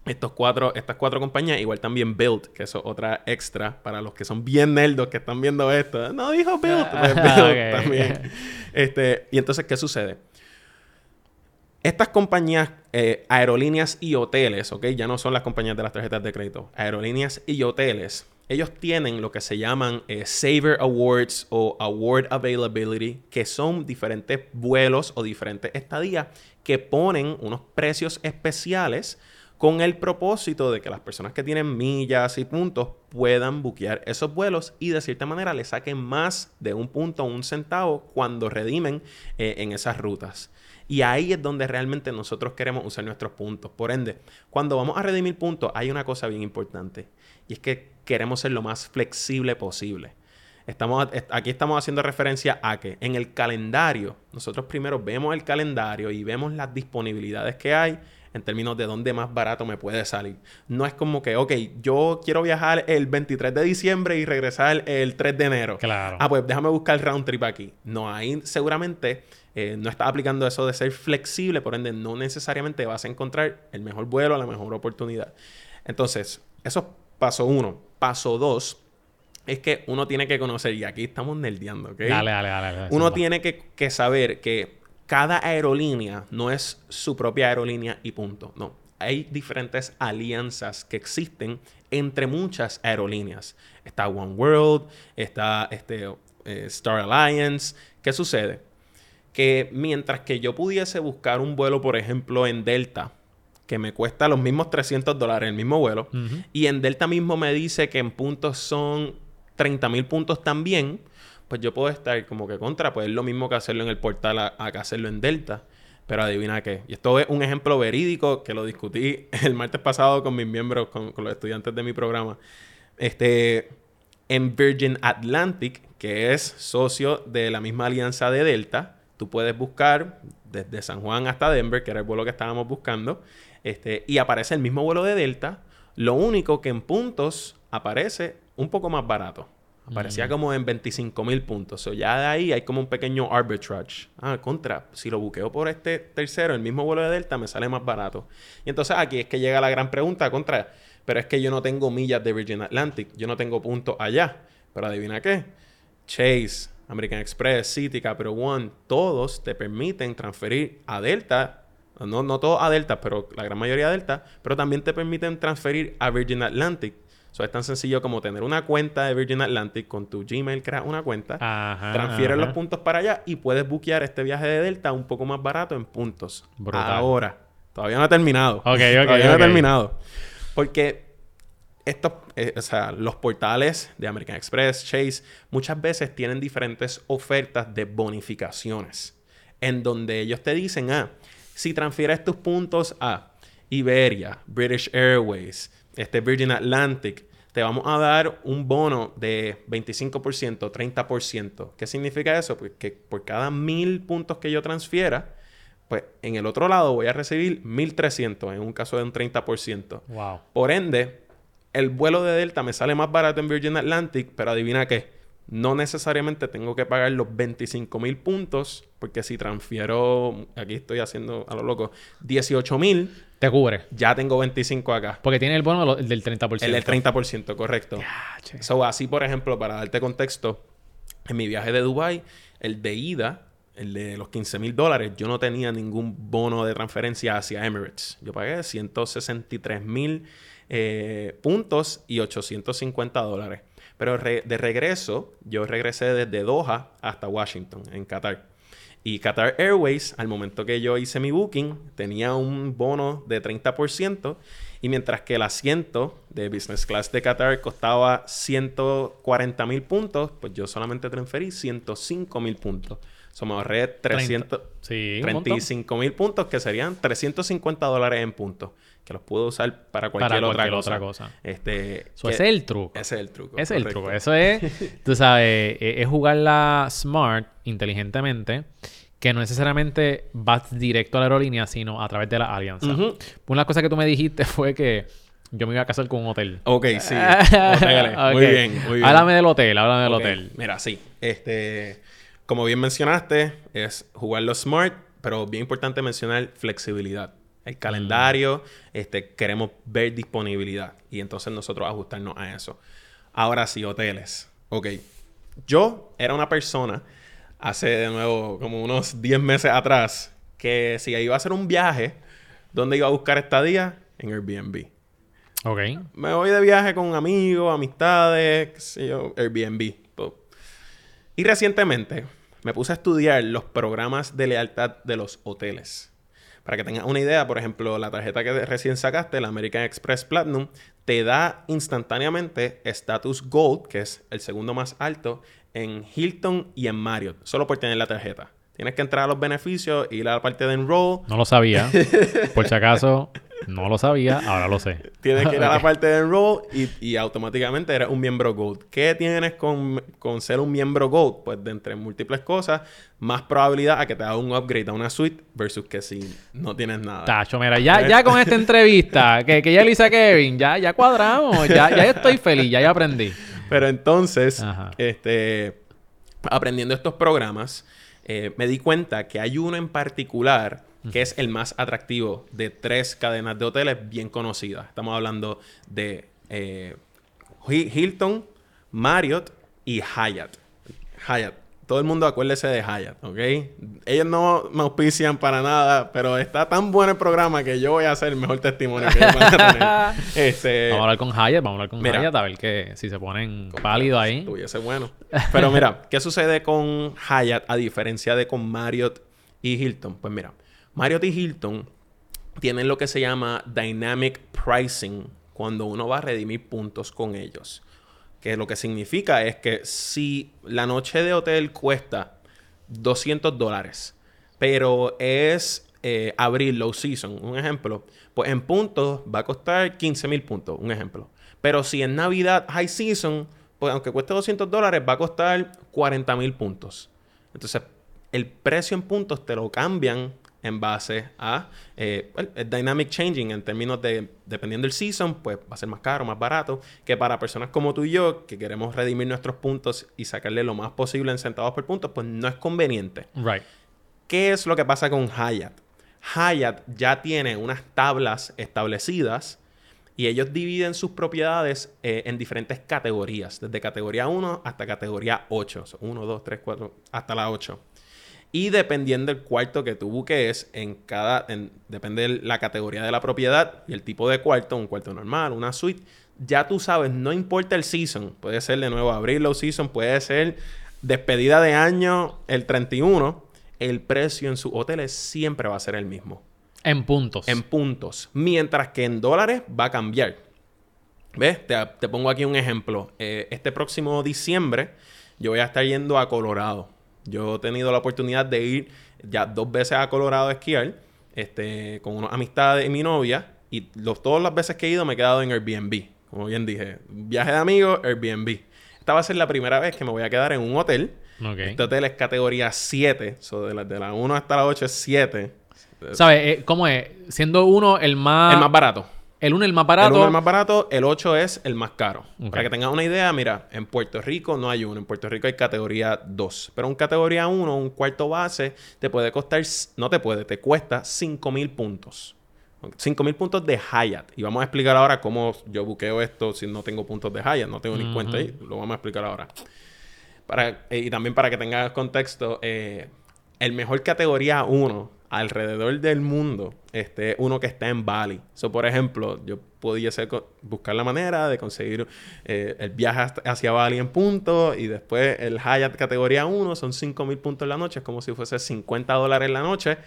estos cuatro, estas cuatro compañías, igual también Build, que es otra extra para los que son bien nerdos que están viendo esto. No dijo Build, pues Build también. Este, y entonces, ¿qué sucede? Estas compañías, eh, aerolíneas y hoteles, ¿ok? Ya no son las compañías de las tarjetas de crédito. Aerolíneas y hoteles, ellos tienen lo que se llaman eh, Saver Awards o Award Availability, que son diferentes vuelos o diferentes estadías que ponen unos precios especiales con el propósito de que las personas que tienen millas y puntos puedan buquear esos vuelos y de cierta manera le saquen más de un punto o un centavo cuando redimen eh, en esas rutas. Y ahí es donde realmente nosotros queremos usar nuestros puntos. Por ende, cuando vamos a redimir puntos, hay una cosa bien importante. Y es que queremos ser lo más flexible posible. Estamos, aquí estamos haciendo referencia a que en el calendario, nosotros primero vemos el calendario y vemos las disponibilidades que hay en términos de dónde más barato me puede salir. No es como que, ok, yo quiero viajar el 23 de diciembre y regresar el 3 de enero. Claro. Ah, pues déjame buscar el round trip aquí. No, ahí seguramente eh, no estás aplicando eso de ser flexible, por ende no necesariamente vas a encontrar el mejor vuelo, la mejor oportunidad. Entonces, eso es paso uno. Paso dos es que uno tiene que conocer, y aquí estamos nerdeando, ¿ok? Dale, dale, dale. dale. Uno tiene que, que saber que cada aerolínea no es su propia aerolínea y punto. No. Hay diferentes alianzas que existen entre muchas aerolíneas. Está One World, está este, eh, Star Alliance. ¿Qué sucede? Que mientras que yo pudiese buscar un vuelo, por ejemplo, en Delta, que me cuesta los mismos 300 dólares el mismo vuelo, y en Delta mismo me dice que en puntos son 30 mil puntos también, pues yo puedo estar como que contra, pues es lo mismo que hacerlo en el portal a, a que hacerlo en Delta. Pero adivina qué. Y esto es un ejemplo verídico que lo discutí el martes pasado con mis miembros, con, con los estudiantes de mi programa. Este, en Virgin Atlantic, que es socio de la misma alianza de Delta, tú puedes buscar desde San Juan hasta Denver, que era el vuelo que estábamos buscando, este, y aparece el mismo vuelo de Delta. Lo único que en puntos aparece un poco más barato. Aparecía como en 25 mil puntos. O ya de ahí hay como un pequeño arbitrage. Ah, contra. Si lo buqueo por este tercero, el mismo vuelo de Delta, me sale más barato. Y entonces aquí es que llega la gran pregunta contra. Pero es que yo no tengo millas de Virgin Atlantic. Yo no tengo puntos allá. Pero adivina qué. Chase, American Express, City, Capital One, todos te permiten transferir a Delta. No, no todos a Delta, pero la gran mayoría a Delta. Pero también te permiten transferir a Virgin Atlantic. Eso es tan sencillo como tener una cuenta de Virgin Atlantic con tu Gmail, creas una cuenta, Ajá, transfieres ajá. los puntos para allá y puedes buquear este viaje de Delta un poco más barato en puntos. Brutal. Ahora, todavía no ha terminado. Ok, ok, Todavía no ha terminado. Porque estos, eh, o sea, los portales de American Express, Chase, muchas veces tienen diferentes ofertas de bonificaciones. En donde ellos te dicen, ah, si transfieres tus puntos a Iberia, British Airways, este Virgin Atlantic, te vamos a dar un bono de 25%, 30%. ¿Qué significa eso? Pues que por cada mil puntos que yo transfiera, pues en el otro lado voy a recibir 1300 en un caso de un 30%. Wow. Por ende, el vuelo de Delta me sale más barato en Virgin Atlantic, pero adivina qué. No necesariamente tengo que pagar los 25 mil puntos, porque si transfiero, aquí estoy haciendo a lo loco, 18 mil, Te cubre. ya tengo 25 acá. Porque tiene el bono del 30%. El del 30%, correcto. Ah, che. So, así, por ejemplo, para darte contexto, en mi viaje de Dubai, el de ida, el de los 15 mil dólares, yo no tenía ningún bono de transferencia hacia Emirates. Yo pagué 163 mil eh, puntos y 850 dólares. Pero re- de regreso, yo regresé desde Doha hasta Washington, en Qatar. Y Qatar Airways, al momento que yo hice mi booking, tenía un bono de 30%. Y mientras que el asiento de business class de Qatar costaba 140 mil puntos, pues yo solamente transferí 105 mil puntos. So me ahorré 300, Sí, un montón. 35 mil puntos, que serían 350 dólares en puntos. Que los puedo usar para cualquier, Para otra, cualquier cosa. otra cosa. Este, So, que- ese es el truco. ese es el truco. Ese es el truco. Eso es, tú sabes, eh, es jugarla smart, inteligentemente, que no necesariamente vas directo a la aerolínea, sino a través de la alianza. Ujú. Una cosa que tú me dijiste fue que yo me iba a casar con un hotel. Ok, sí. Hoteles. Muy bien, muy bien. Háblame del hotel, háblame del hotel. Mira, sí. Este, como bien mencionaste, es jugarlo smart, pero bien importante mencionar flexibilidad. El calendario, este, queremos ver disponibilidad y entonces nosotros ajustarnos a eso. Ahora sí, hoteles. Ok. Yo era una persona hace de nuevo como unos 10 meses atrás que si iba a hacer un viaje, ¿dónde iba a buscar estadía? En Airbnb. Ok. Me voy de viaje con amigos, amistades, qué sé yo, Airbnb. Y recientemente me puse a estudiar los programas de lealtad de los hoteles. Para que tengas una idea, por ejemplo, la tarjeta que recién sacaste, la American Express Platinum, te da instantáneamente status Gold, que es el segundo más alto, en Hilton y en Marriott, solo por tener la tarjeta. Tienes que entrar a los beneficios, ir a la parte de enroll, No lo sabía. Por si acaso, No lo sabía, ahora lo sé. Tienes que ir a la parte de enroll y, y automáticamente eres un miembro Gold. ¿Qué tienes con, con ser un miembro Gold? Pues de entre múltiples cosas, más probabilidad a que te haga un upgrade a una suite versus que si no tienes nada. Tacho, mira, ya, ya con esta entrevista que, que ya le hice a Kevin, ya, ya cuadramos, ya, ya estoy feliz, ya, ya aprendí. Pero entonces, Ajá. este, aprendiendo estos programas, eh, me di cuenta que hay uno en particular que es el más atractivo de tres cadenas de hoteles bien conocidas. Estamos hablando de eh, Hi- Hilton, Marriott y Hyatt. Hyatt. Todo el mundo acuérdese de Hyatt, ¿ok? Ellos no me auspician para nada, pero está tan bueno el programa que yo voy a hacer el mejor testimonio que ellos van a tener. Este, Vamos a hablar con Hyatt, vamos a hablar con Mira. Hyatt a ver que si se ponen pálidos ahí. Estuviese bueno. Pero mira, ¿qué sucede con Hyatt a diferencia de con Marriott y Hilton? Pues mira, Marriott y Hilton tienen lo que se llama Dynamic Pricing cuando uno va a redimir puntos con ellos. Que lo que significa es que si la noche de hotel cuesta 200 dólares, pero es eh, abril, low season, un ejemplo, pues en puntos va a costar 15 mil puntos, un ejemplo. Pero si en Navidad, high season, pues aunque cueste 200 dólares, va a costar 40 mil puntos. Entonces, el precio en puntos te lo cambian en base a eh, well, el dynamic changing en términos de, dependiendo del season, pues va a ser más caro, más barato, que para personas como tú y yo, que queremos redimir nuestros puntos y sacarle lo más posible en centavos por punto, pues no es conveniente. Right. ¿Qué es lo que pasa con Hyatt? Hyatt ya tiene unas tablas establecidas y ellos dividen sus propiedades eh, en diferentes categorías, desde categoría 1 hasta categoría 8. 1, 2, 3, 4, hasta la 8. Y dependiendo del cuarto que tú buques, en cada, en- depende de la categoría de la propiedad y el tipo de cuarto, un cuarto normal, una suite, ya tú sabes, no importa el season, puede ser de nuevo abril low season, puede ser despedida de año el 31, el precio en sus hoteles siempre va a ser el mismo, En puntos. en puntos, mientras que en dólares va a cambiar. ¿Ves? Te, te pongo aquí un ejemplo. Eh, este próximo diciembre yo voy a estar yendo a Colorado. Yo he tenido la oportunidad de ir ya dos veces a Colorado a esquiar este, con unas amistades y mi novia. Y los, todas las veces que he ido me he quedado en Airbnb. Como bien dije, viaje de amigos, Airbnb. Esta va a ser la primera vez que me voy a quedar en un hotel. Este hotel es categoría 7. So de, la, de la 1 hasta la 8 es 7. ¿Sabes? Eh, ¿Cómo es? Siendo uno el más... El más barato. El uno el más barato. El 1 es el más barato, el 8 es el más caro. Para que tengas una idea, mira, en Puerto Rico no hay uno. En Puerto Rico hay categoría 2. Pero un categoría 1, un cuarto base, te puede costar, no te puede, te cuesta 5 mil puntos. 5 mil puntos de Hyatt. Y vamos a explicar ahora cómo yo buqueo esto si no tengo puntos de Hyatt. No tengo ni cuenta ahí. Lo vamos a explicar ahora. Para, eh, y también para que tengas contexto, eh, el mejor categoría 1 alrededor del mundo, este, uno que está en Bali. So, por ejemplo, yo pudiese buscar la manera de conseguir eh, el viaje hasta- hacia Bali en punto y después el Hyatt categoría 1 son 5 mil puntos en la noche, es como si fuese 50 dólares en la noche.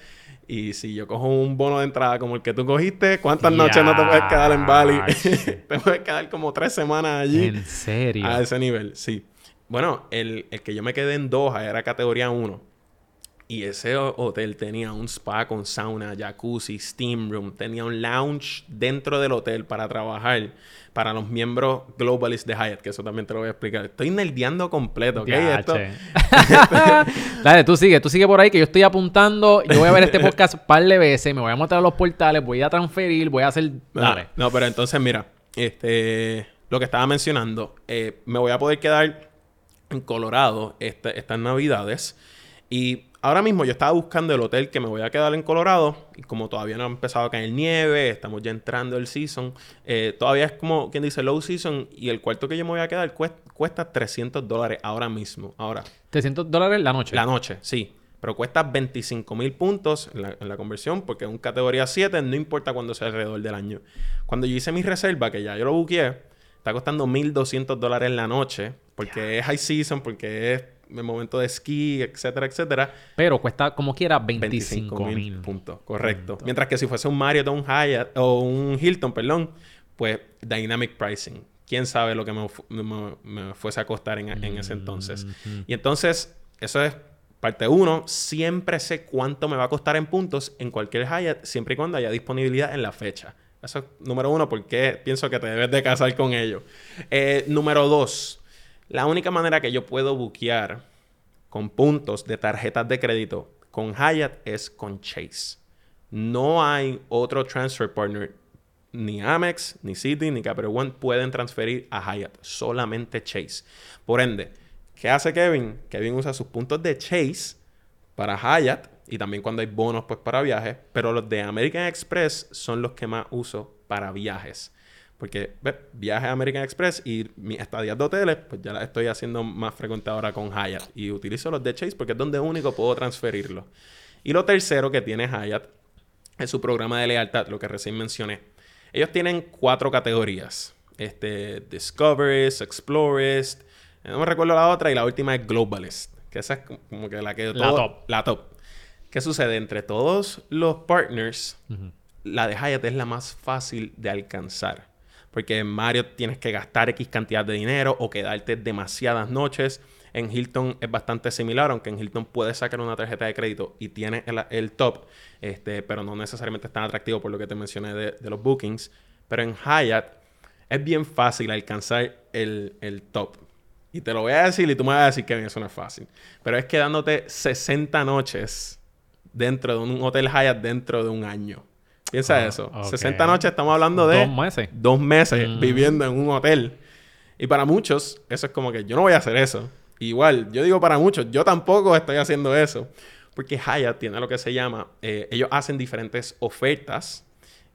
Y si yo cojo un bono de entrada como el que tú cogiste, ¿cuántas noches no te puedes quedar en Bali? Te puedes quedar como tres semanas allí. En serio. A ese nivel, sí. Bueno, el, el que yo me quedé en Doha era categoría 1. Y ese ho- hotel tenía un spa con sauna, jacuzzi, steam room. Tenía un lounge dentro del hotel para trabajar para los miembros Globalist de Hyatt, que eso también te lo voy a explicar. Estoy nerdeando completo, ¿ok? Esto-. Dale, tú sigue, tú sigue por ahí que yo estoy apuntando. Yo voy a ver este podcast un par de veces, me voy a montar a los portales, voy a transferir, voy a hacer. Dale. No, no, pero entonces mira, este, lo que estaba mencionando, eh, me voy a poder quedar en Colorado este- estas navidades y ahora mismo yo estaba buscando el hotel que me voy a quedar en Colorado y como todavía no ha empezado a caer nieve, estamos ya entrando el season, eh, todavía es como quien dice low season y el cuarto que yo me voy a quedar cuesta, cuesta 300 dólares ahora mismo, ahora. 300 dólares la noche. La noche, sí. Pero cuesta 25 mil puntos en la, en la conversión porque es un categoría 7, no importa cuándo sea alrededor del año. Cuando yo hice mi reserva, que ya yo lo buqueé, está costando 1.200 dólares en la noche porque es high season, porque es el momento de esquí, etcétera, etcétera. Pero cuesta como quiera 25 25 mil. puntos, correcto. Mientras que si fuese un Marriott o un Hyatt o un Hilton, perdón, pues dynamic pricing. Quién sabe lo que me, me- me fuese a costar en, en ese entonces. Y entonces, eso es parte uno. Siempre sé cuánto me va a costar en puntos en cualquier Hyatt, siempre y cuando haya disponibilidad en la fecha. Eso es número uno, porque pienso que te debes de casar con ellos. Eh, número dos, la única manera que yo puedo buquear con puntos de tarjetas de crédito con Hyatt es con Chase. No hay otro transfer partner, ni Amex, ni Citi, ni Capital One pueden transferir a Hyatt, solamente Chase. Por ende, ¿qué hace Kevin? Kevin usa sus puntos de Chase para Hyatt y también cuando hay bonos pues para viajes, pero los de American Express son los que más uso para viajes. Porque ve, viaje a American Express y mis estadías de hoteles, pues ya las estoy haciendo más frecuente ahora con Hyatt. Y utilizo los de Chase porque es donde único puedo transferirlo. Y lo tercero que tiene Hyatt es su programa de lealtad, lo que recién mencioné. Ellos tienen cuatro categorías. Este, Discoverist, Explorist, no me recuerdo la otra, y la última es Globalist. Que esa es como que la que... La top. La top. ¿Qué sucede? Entre todos los partners, la de Hyatt es la más fácil de alcanzar. Porque en Mario tienes que gastar X cantidad de dinero o quedarte demasiadas noches. En Hilton es bastante similar, aunque en Hilton puedes sacar una tarjeta de crédito y tiene el, top, este, pero no necesariamente es tan atractivo por lo que te mencioné de, de los bookings. Pero en Hyatt es bien fácil alcanzar el, el top. Y te lo voy a decir y tú me vas a decir que eso no es fácil. Pero es quedándote 60 noches dentro de un hotel Hyatt dentro de un año. Piensa Ah, eso. ok. 60 noches estamos hablando de... Dos meses. Dos meses Mm. viviendo en un hotel. Y para muchos, eso es como que yo no voy a hacer eso. Igual, yo digo para muchos, yo tampoco estoy haciendo eso. Porque Hyatt tiene lo que se llama, eh, ellos hacen diferentes ofertas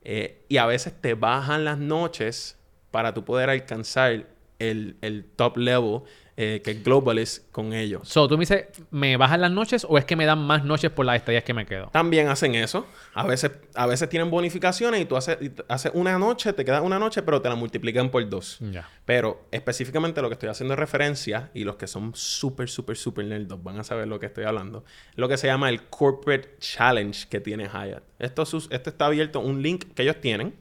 eh, y a veces te bajan las noches para tú poder alcanzar el, el top level eh, que es Globalist con ellos. So, tú me dices, ¿me bajan las noches o es que me dan más noches por las estadías que me quedo? También hacen eso. A veces, a veces tienen bonificaciones y tú haces, y t- haces una noche, te queda una noche, pero te la multiplican por dos. Ya. Pero específicamente lo que estoy haciendo referencia, y los que son súper, súper, súper nerdos van a saber lo que estoy hablando, lo que se llama el Corporate Challenge que tiene Hyatt. Esto, esto está abierto, un link que ellos tienen,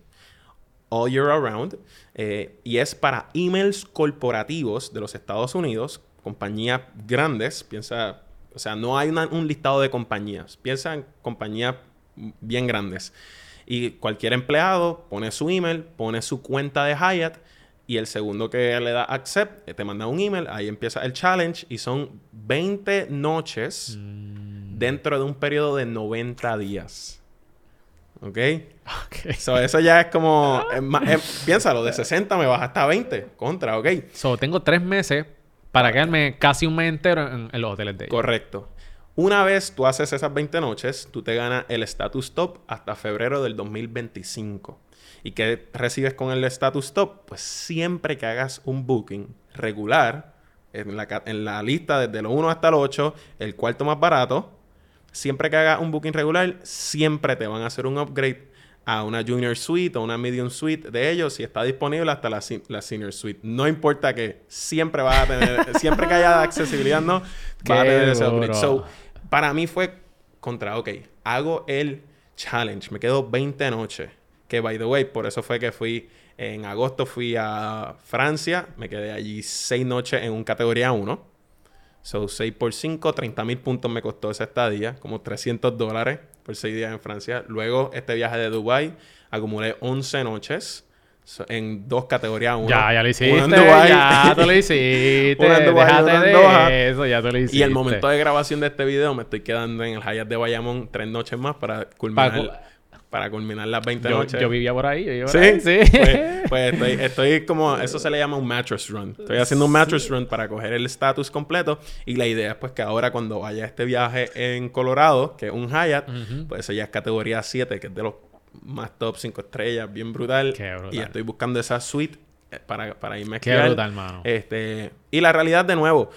all year around, eh, y es para emails corporativos de los Estados Unidos, compañías grandes, piensa, o sea, no hay una- un listado de compañías, piensa en compañías bien grandes. Y cualquier empleado pone su email, pone su cuenta de Hyatt y el segundo que le da accept, eh, te manda un email, ahí empieza el challenge y son 20 noches dentro de un periodo de 90 días. ¿Ok? Ok. So, eso ya es como... es más- es- piénsalo, de 60 me baja hasta 20. Contra, ¿ok? So, tengo tres meses para quedarme casi un mes entero en, en los hoteles de ellos. Correcto. Una vez tú haces esas 20 noches, tú te ganas el status top hasta febrero del 2025. ¿Y qué recibes con el status top? Pues siempre que hagas un booking regular, en la, en la lista desde los 1 hasta el 8, el cuarto más barato, siempre que hagas un booking regular, siempre te van a hacer un upgrade a una junior suite o una medium suite de ellos si está disponible hasta la, la senior suite. No importa que siempre vas a tener, siempre que haya accesibilidad, no, vas a tener ese upgrade. duro. So, para mí fue contra, ok, hago el challenge, me quedo 20 noches. Que by the way, por eso fue que fui en agosto, fui a Francia, me quedé allí 6 noches en un categoría 1. So, 6 por 5, 30 mil puntos me costó esa estadía, como 300 dólares por 6 días en Francia. Luego, este viaje de Dubai acumulé 11 noches en dos categorías 1. Ya, ya lo hiciste. Una en Dubái. Ya tú lo hiciste. Una en Dubái, Déjate una en de eso, ya tú lo hiciste. Y el momento de grabación de este video me estoy quedando en el Hyatt de Bayamón tres noches más para culminar, para, culminar las 20 Yo, noches. yo vivía por ahí. Yo vivía por ¿Sí? ahí, sí. Pues, pues estoy, estoy como... Eso se le llama un mattress run. Estoy haciendo un mattress run para coger el status completo. Y la idea es pues que ahora cuando vaya a este viaje en Colorado, que es un Hyatt, pues eso ya es categoría 7, que es de los más top 5 estrellas, bien brutal. Qué brutal. Y estoy buscando esa suite eh, para, para irme a Qué brutal, mano. Este, y la realidad, de nuevo,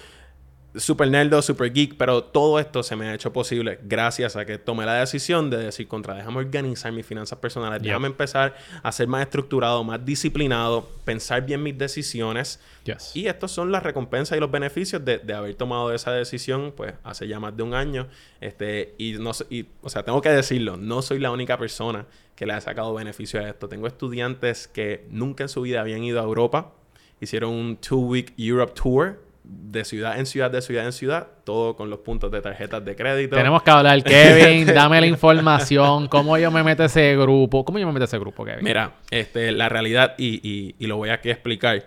super nerdo, super geek, pero todo esto se me ha hecho posible gracias a que tomé la decisión de decir, contra, déjame organizar mis finanzas personales, Yep. déjame empezar a ser más estructurado, más disciplinado, pensar bien mis decisiones. Yes. Y estos son las recompensas y los beneficios de, de haber tomado esa decisión, pues, hace ya más de un año. Este, y no y, o sea, tengo que decirlo, no soy la única persona que le ha sacado beneficio a esto. Tengo estudiantes que nunca en su vida habían ido a Europa, hicieron un two-week Europe tour de ciudad en ciudad, de ciudad en ciudad, todo con los puntos de tarjetas de crédito. Tenemos que hablar, Kevin, dame la información, cómo yo me meto a ese grupo, cómo yo me meto a ese grupo, Kevin. Mira, este, la realidad, y, y, y lo voy aquí a explicar,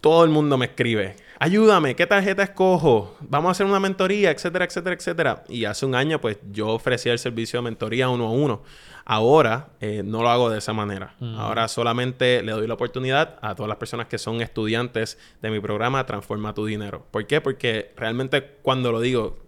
todo el mundo me escribe, ayúdame, ¿qué tarjeta escojo? Vamos a hacer una mentoría, etcétera, etcétera, etcétera. Y hace un año, pues yo ofrecía el servicio de mentoría uno a uno. Ahora eh, no lo hago de esa manera. Ahora solamente le doy la oportunidad a todas las personas que son estudiantes de mi programa Transforma tu Dinero. ¿Por qué? Porque realmente cuando lo digo,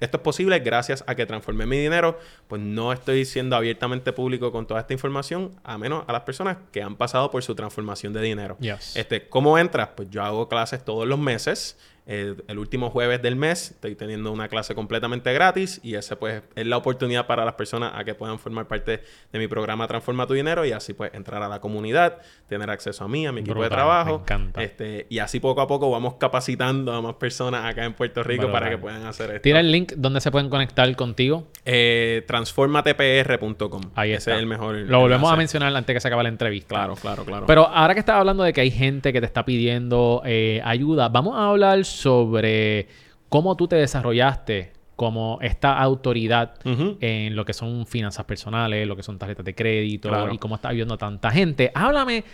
esto es posible gracias a que transformé mi dinero, pues no estoy siendo abiertamente público con toda esta información, a menos a las personas que han pasado por su transformación de dinero. Yes. Este, ¿Cómo entras? Pues yo hago clases todos los meses. Eh, el último jueves del mes estoy teniendo una clase completamente gratis y ese pues es la oportunidad para las personas a que puedan formar parte de mi programa Transforma tu Dinero y así pues entrar a la comunidad, tener acceso a mí, a mi equipo Brutal, de trabajo. me encanta. Este, y así poco a poco vamos capacitando a más personas acá en Puerto Rico para que puedan hacer esto. Tira el link donde se pueden conectar contigo. Eh, transformatepr.com. Ahí Ese está. es el mejor. Lo volvemos a mencionar antes que se acabe la entrevista. Claro, claro, claro. Pero ahora que estás hablando de que hay gente que te está pidiendo eh, ayuda, vamos a hablar sobre cómo tú te desarrollaste como esta autoridad en lo que son finanzas personales, lo que son tarjetas de crédito Claro. y cómo estás ayudando a tanta gente. Háblame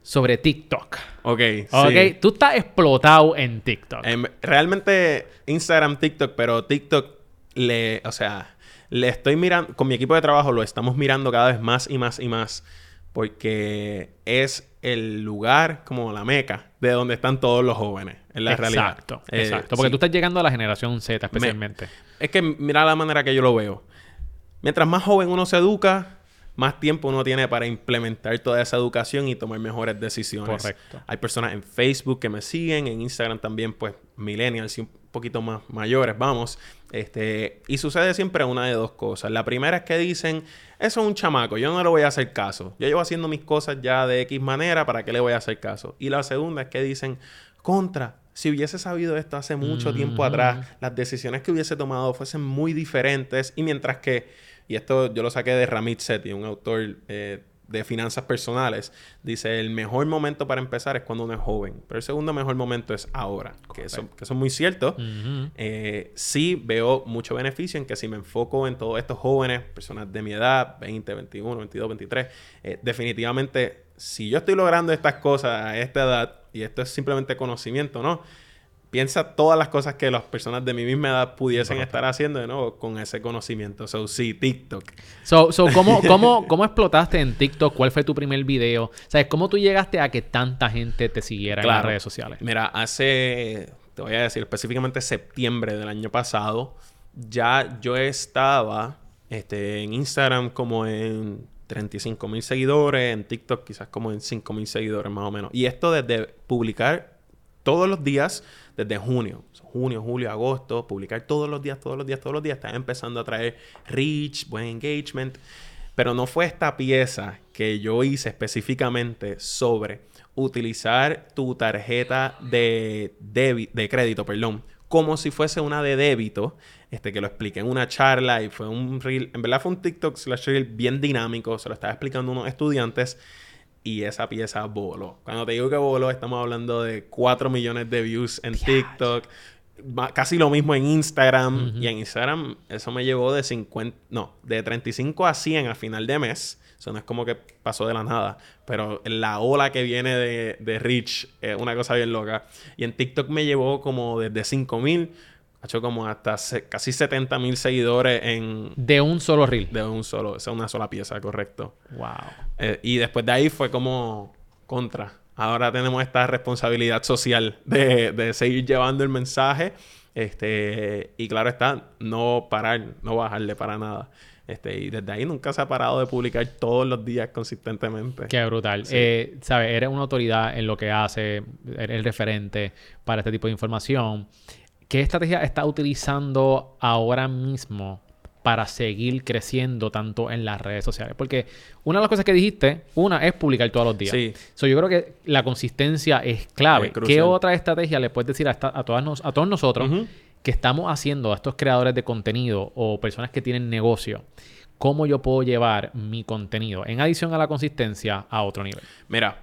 sobre TikTok. Ok, Ok, sí. tú estás explotado en TikTok. Em, realmente Instagram, TikTok, pero TikTok le, o sea, le estoy mirando, con mi equipo de trabajo lo estamos mirando cada vez más y más y más, porque es el lugar como la meca de donde están todos los jóvenes, en la realidad. Exacto, Eh, exacto. Porque sí. tú estás llegando a la generación Z especialmente. Es que mira la manera que yo lo veo. Mientras más joven uno se educa, más tiempo uno tiene para implementar toda esa educación y tomar mejores decisiones. Correcto. Hay personas en Facebook que me siguen, en Instagram también, pues, millennials y un poquito más mayores, vamos. Este, y sucede siempre una de dos cosas. La primera es que dicen, eso es un chamaco, yo no le voy a hacer caso. Yo llevo haciendo mis cosas ya de X manera, ¿para qué le voy a hacer caso? Y la segunda es que dicen, contra, si hubiese sabido esto hace mucho tiempo Ujú. atrás, las decisiones que hubiese tomado fuesen muy diferentes. Y mientras que, y esto yo lo saqué de Ramit Sethi, un autor eh, de finanzas personales, dice, el mejor momento para empezar es cuando uno es joven, pero el segundo mejor momento es ahora, que eso, que eso es muy cierto. Eh, sí veo mucho beneficio en que si me enfoco en todos estos jóvenes, personas de mi edad, 20, 21, 22, 23, eh, definitivamente, si yo estoy logrando estas cosas a esta edad, y esto es simplemente conocimiento, ¿no? Piensa todas las cosas que las personas de mi misma edad pudiesen estar haciendo de nuevo con ese conocimiento. So, sí, TikTok. So, so, ¿cómo, cómo, ¿Cómo explotaste en TikTok? ¿Cuál fue tu primer video? ¿Sabes? ¿Cómo tú llegaste a que tanta gente te siguiera en las redes sociales? Mira, hace, te voy a decir, específicamente septiembre del año pasado, ya yo estaba este, en Instagram como en 35 mil seguidores, en TikTok quizás como en 5 mil seguidores más o menos. Y esto desde publicar todos los días, desde junio, junio, julio, agosto, publicar todos los días, todos los días, todos los días, estaba empezando a traer reach, buen engagement. Pero no fue esta pieza que yo hice específicamente sobre utilizar tu tarjeta de, de crédito, perdón, como si fuese una de débito, este, que lo expliqué en una charla y fue un reel, en verdad fue un TikTok slash reel bien dinámico, se lo estaba explicando a unos estudiantes y esa pieza voló. Cuando te digo que voló, estamos hablando de 4 millones de views en TikTok, casi lo mismo en Instagram. Y en Instagram eso me llevó de 50, no, de 35 a 100 a final de mes. Eso no es como que pasó de la nada. Pero la ola que viene de, de Rich es una cosa bien loca. Y en TikTok me llevó como desde 5 mil, ha hecho como hasta casi 70 mil seguidores en, De un solo reel. de un solo, esa es una sola pieza, correcto. Wow. Eh, y después de ahí fue como contra. Ahora tenemos esta responsabilidad social de, de seguir llevando el mensaje. Este, y claro está, no parar, no bajarle para nada. Este, y desde ahí nunca se ha parado de publicar todos los días consistentemente. Qué brutal. Sí. Eh, ¿Sabes? Eres una autoridad en lo que hace, eres el referente para este tipo de información. ¿Qué estrategia estás utilizando ahora mismo para seguir creciendo tanto en las redes sociales? Porque una de las cosas que dijiste, una es publicar todos los días. Sí. So, yo creo que la consistencia es clave. Es ¿Qué otra estrategia le puedes decir a, esta- a, todas nos- a todos nosotros que estamos haciendo, a estos creadores de contenido o personas que tienen negocio? ¿Cómo yo puedo llevar mi contenido, en adición a la consistencia, a otro nivel? Mira,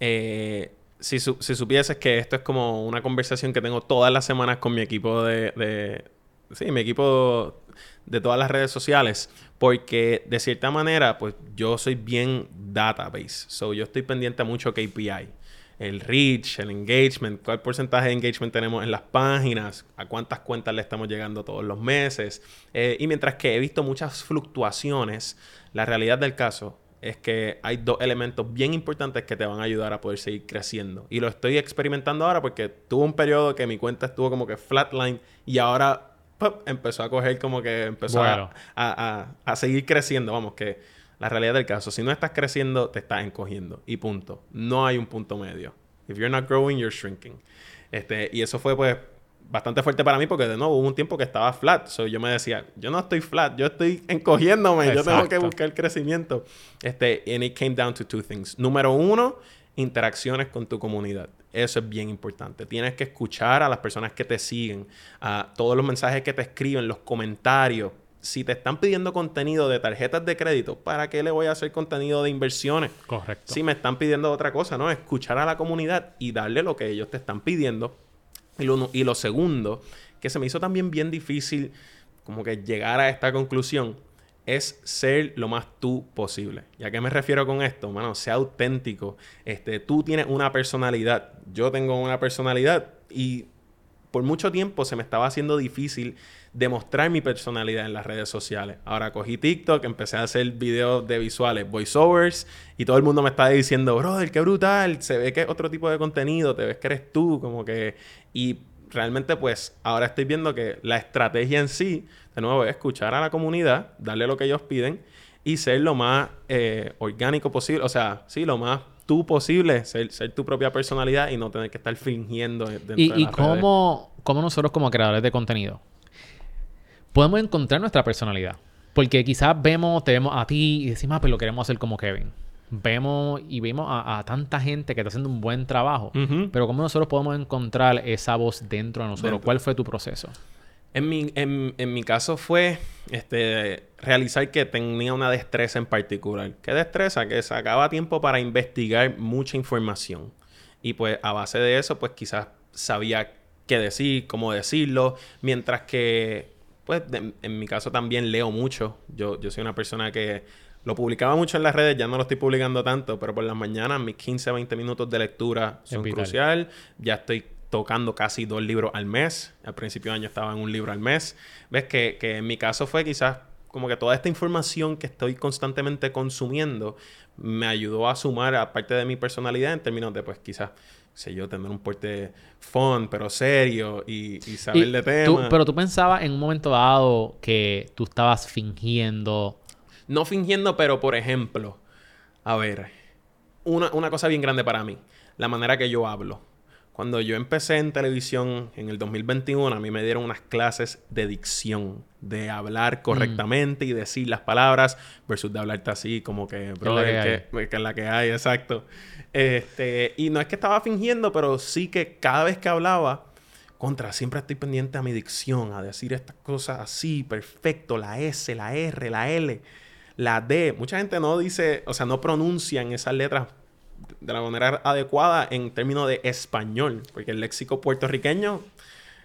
eh, si, su- si supieses que esto es como una conversación que tengo todas las semanas con mi equipo de, de- sí, mi equipo de todas las redes sociales, porque de cierta manera, pues yo soy bien database, so yo estoy pendiente a mucho KPI. El reach, el engagement, cuál porcentaje de engagement tenemos en las páginas, a cuántas cuentas le estamos llegando todos los meses. Eh, y mientras que he visto muchas fluctuaciones, la realidad del caso es que hay dos elementos bien importantes que te van a ayudar a poder seguir creciendo. Y lo estoy experimentando ahora porque tuve un periodo que mi cuenta estuvo como que flatline y ahora ¡pop! empezó a coger como que empezó a- a, a- a seguir creciendo. Vamos, que la realidad del caso, si no estás creciendo, te estás encogiendo. Y punto. No hay un punto medio. If you're not growing, you're shrinking. Este, y eso fue pues bastante fuerte para mí porque de nuevo hubo un tiempo que estaba flat. So, yo me decía, yo no estoy flat, yo estoy encogiéndome, yo tengo que buscar crecimiento. Este, and it came down to two things. Número uno, interacciones con tu comunidad. Eso es bien importante. Tienes que escuchar a las personas que te siguen, a todos los mensajes que te escriben, los comentarios. Si te están pidiendo contenido de tarjetas de crédito, ¿para qué le voy a hacer contenido de inversiones? Correcto. Si me están pidiendo otra cosa, ¿no? Escuchar a la comunidad y darle lo que ellos te están pidiendo. Y lo, y lo segundo, que se me hizo también bien difícil como que llegar a esta conclusión, es ser lo más tú posible. ¿Y a qué me refiero con esto? Mano, sea auténtico. Este, tú tienes una personalidad, yo tengo una personalidad y por mucho tiempo se me estaba haciendo difícil demostrar mi personalidad en las redes sociales. Ahora cogí TikTok, empecé a hacer videos de visuales, voiceovers, y todo el mundo me está diciendo, brother, qué brutal, se ve que es otro tipo de contenido, te ves que eres tú, como que... Y realmente pues ahora estoy viendo que la estrategia en sí, de nuevo, es escuchar a la comunidad, darle lo que ellos piden y ser lo más eh, orgánico posible, o sea, sí, lo más tú posible, ser, ser tu propia personalidad y no tener que estar fingiendo dentro ¿Y, de y cómo, cómo nosotros como creadores de contenido podemos encontrar nuestra personalidad? Porque quizás vemos, te vemos a ti y decimos, ah, pues lo queremos hacer como Kevin. Vemos y vemos a, a tanta gente que está haciendo un buen trabajo. Pero ¿cómo nosotros podemos encontrar esa voz dentro de nosotros? Dentro. ¿Cuál fue tu proceso? En mi, en, en mi caso fue este, realizar que tenía una destreza en particular. ¿Qué destreza? Que sacaba tiempo para investigar mucha información. Y pues a base de eso, pues quizás sabía qué decir, cómo decirlo. Mientras que, pues de- en mi caso también leo mucho. Yo, yo soy una persona que lo publicaba mucho en las redes, ya no lo estoy publicando tanto, pero por las mañanas mis 15, 20 minutos de lectura son vital. cruciales. Ya estoy tocando casi dos libros al mes. Al principio de año estaba en un libro al mes. Ves que, que en mi caso fue quizás como que toda esta información que estoy constantemente consumiendo me ayudó a sumar a parte de mi personalidad en términos de pues quizás sé yo tener un porte fun pero serio y, y saber Y de tú- temas pero tú pensabas en un momento dado que tú estabas fingiendo. No fingiendo, pero por ejemplo, a ver, una, una cosa bien grande para mí, la manera que yo hablo. Cuando yo empecé en televisión en el 2021, a mí me dieron unas clases de dicción, de hablar correctamente y decir las palabras, versus de hablarte así, como que, que es la que hay, exacto. Este, y no es que estaba fingiendo, pero sí que cada vez que hablaba, contra, siempre estoy pendiente a mi dicción, a decir estas cosas así, perfecto, la S, la R, la L, la D. Mucha gente no dice, o sea, no pronuncian esas letras de la manera adecuada en términos de español, porque el léxico puertorriqueño,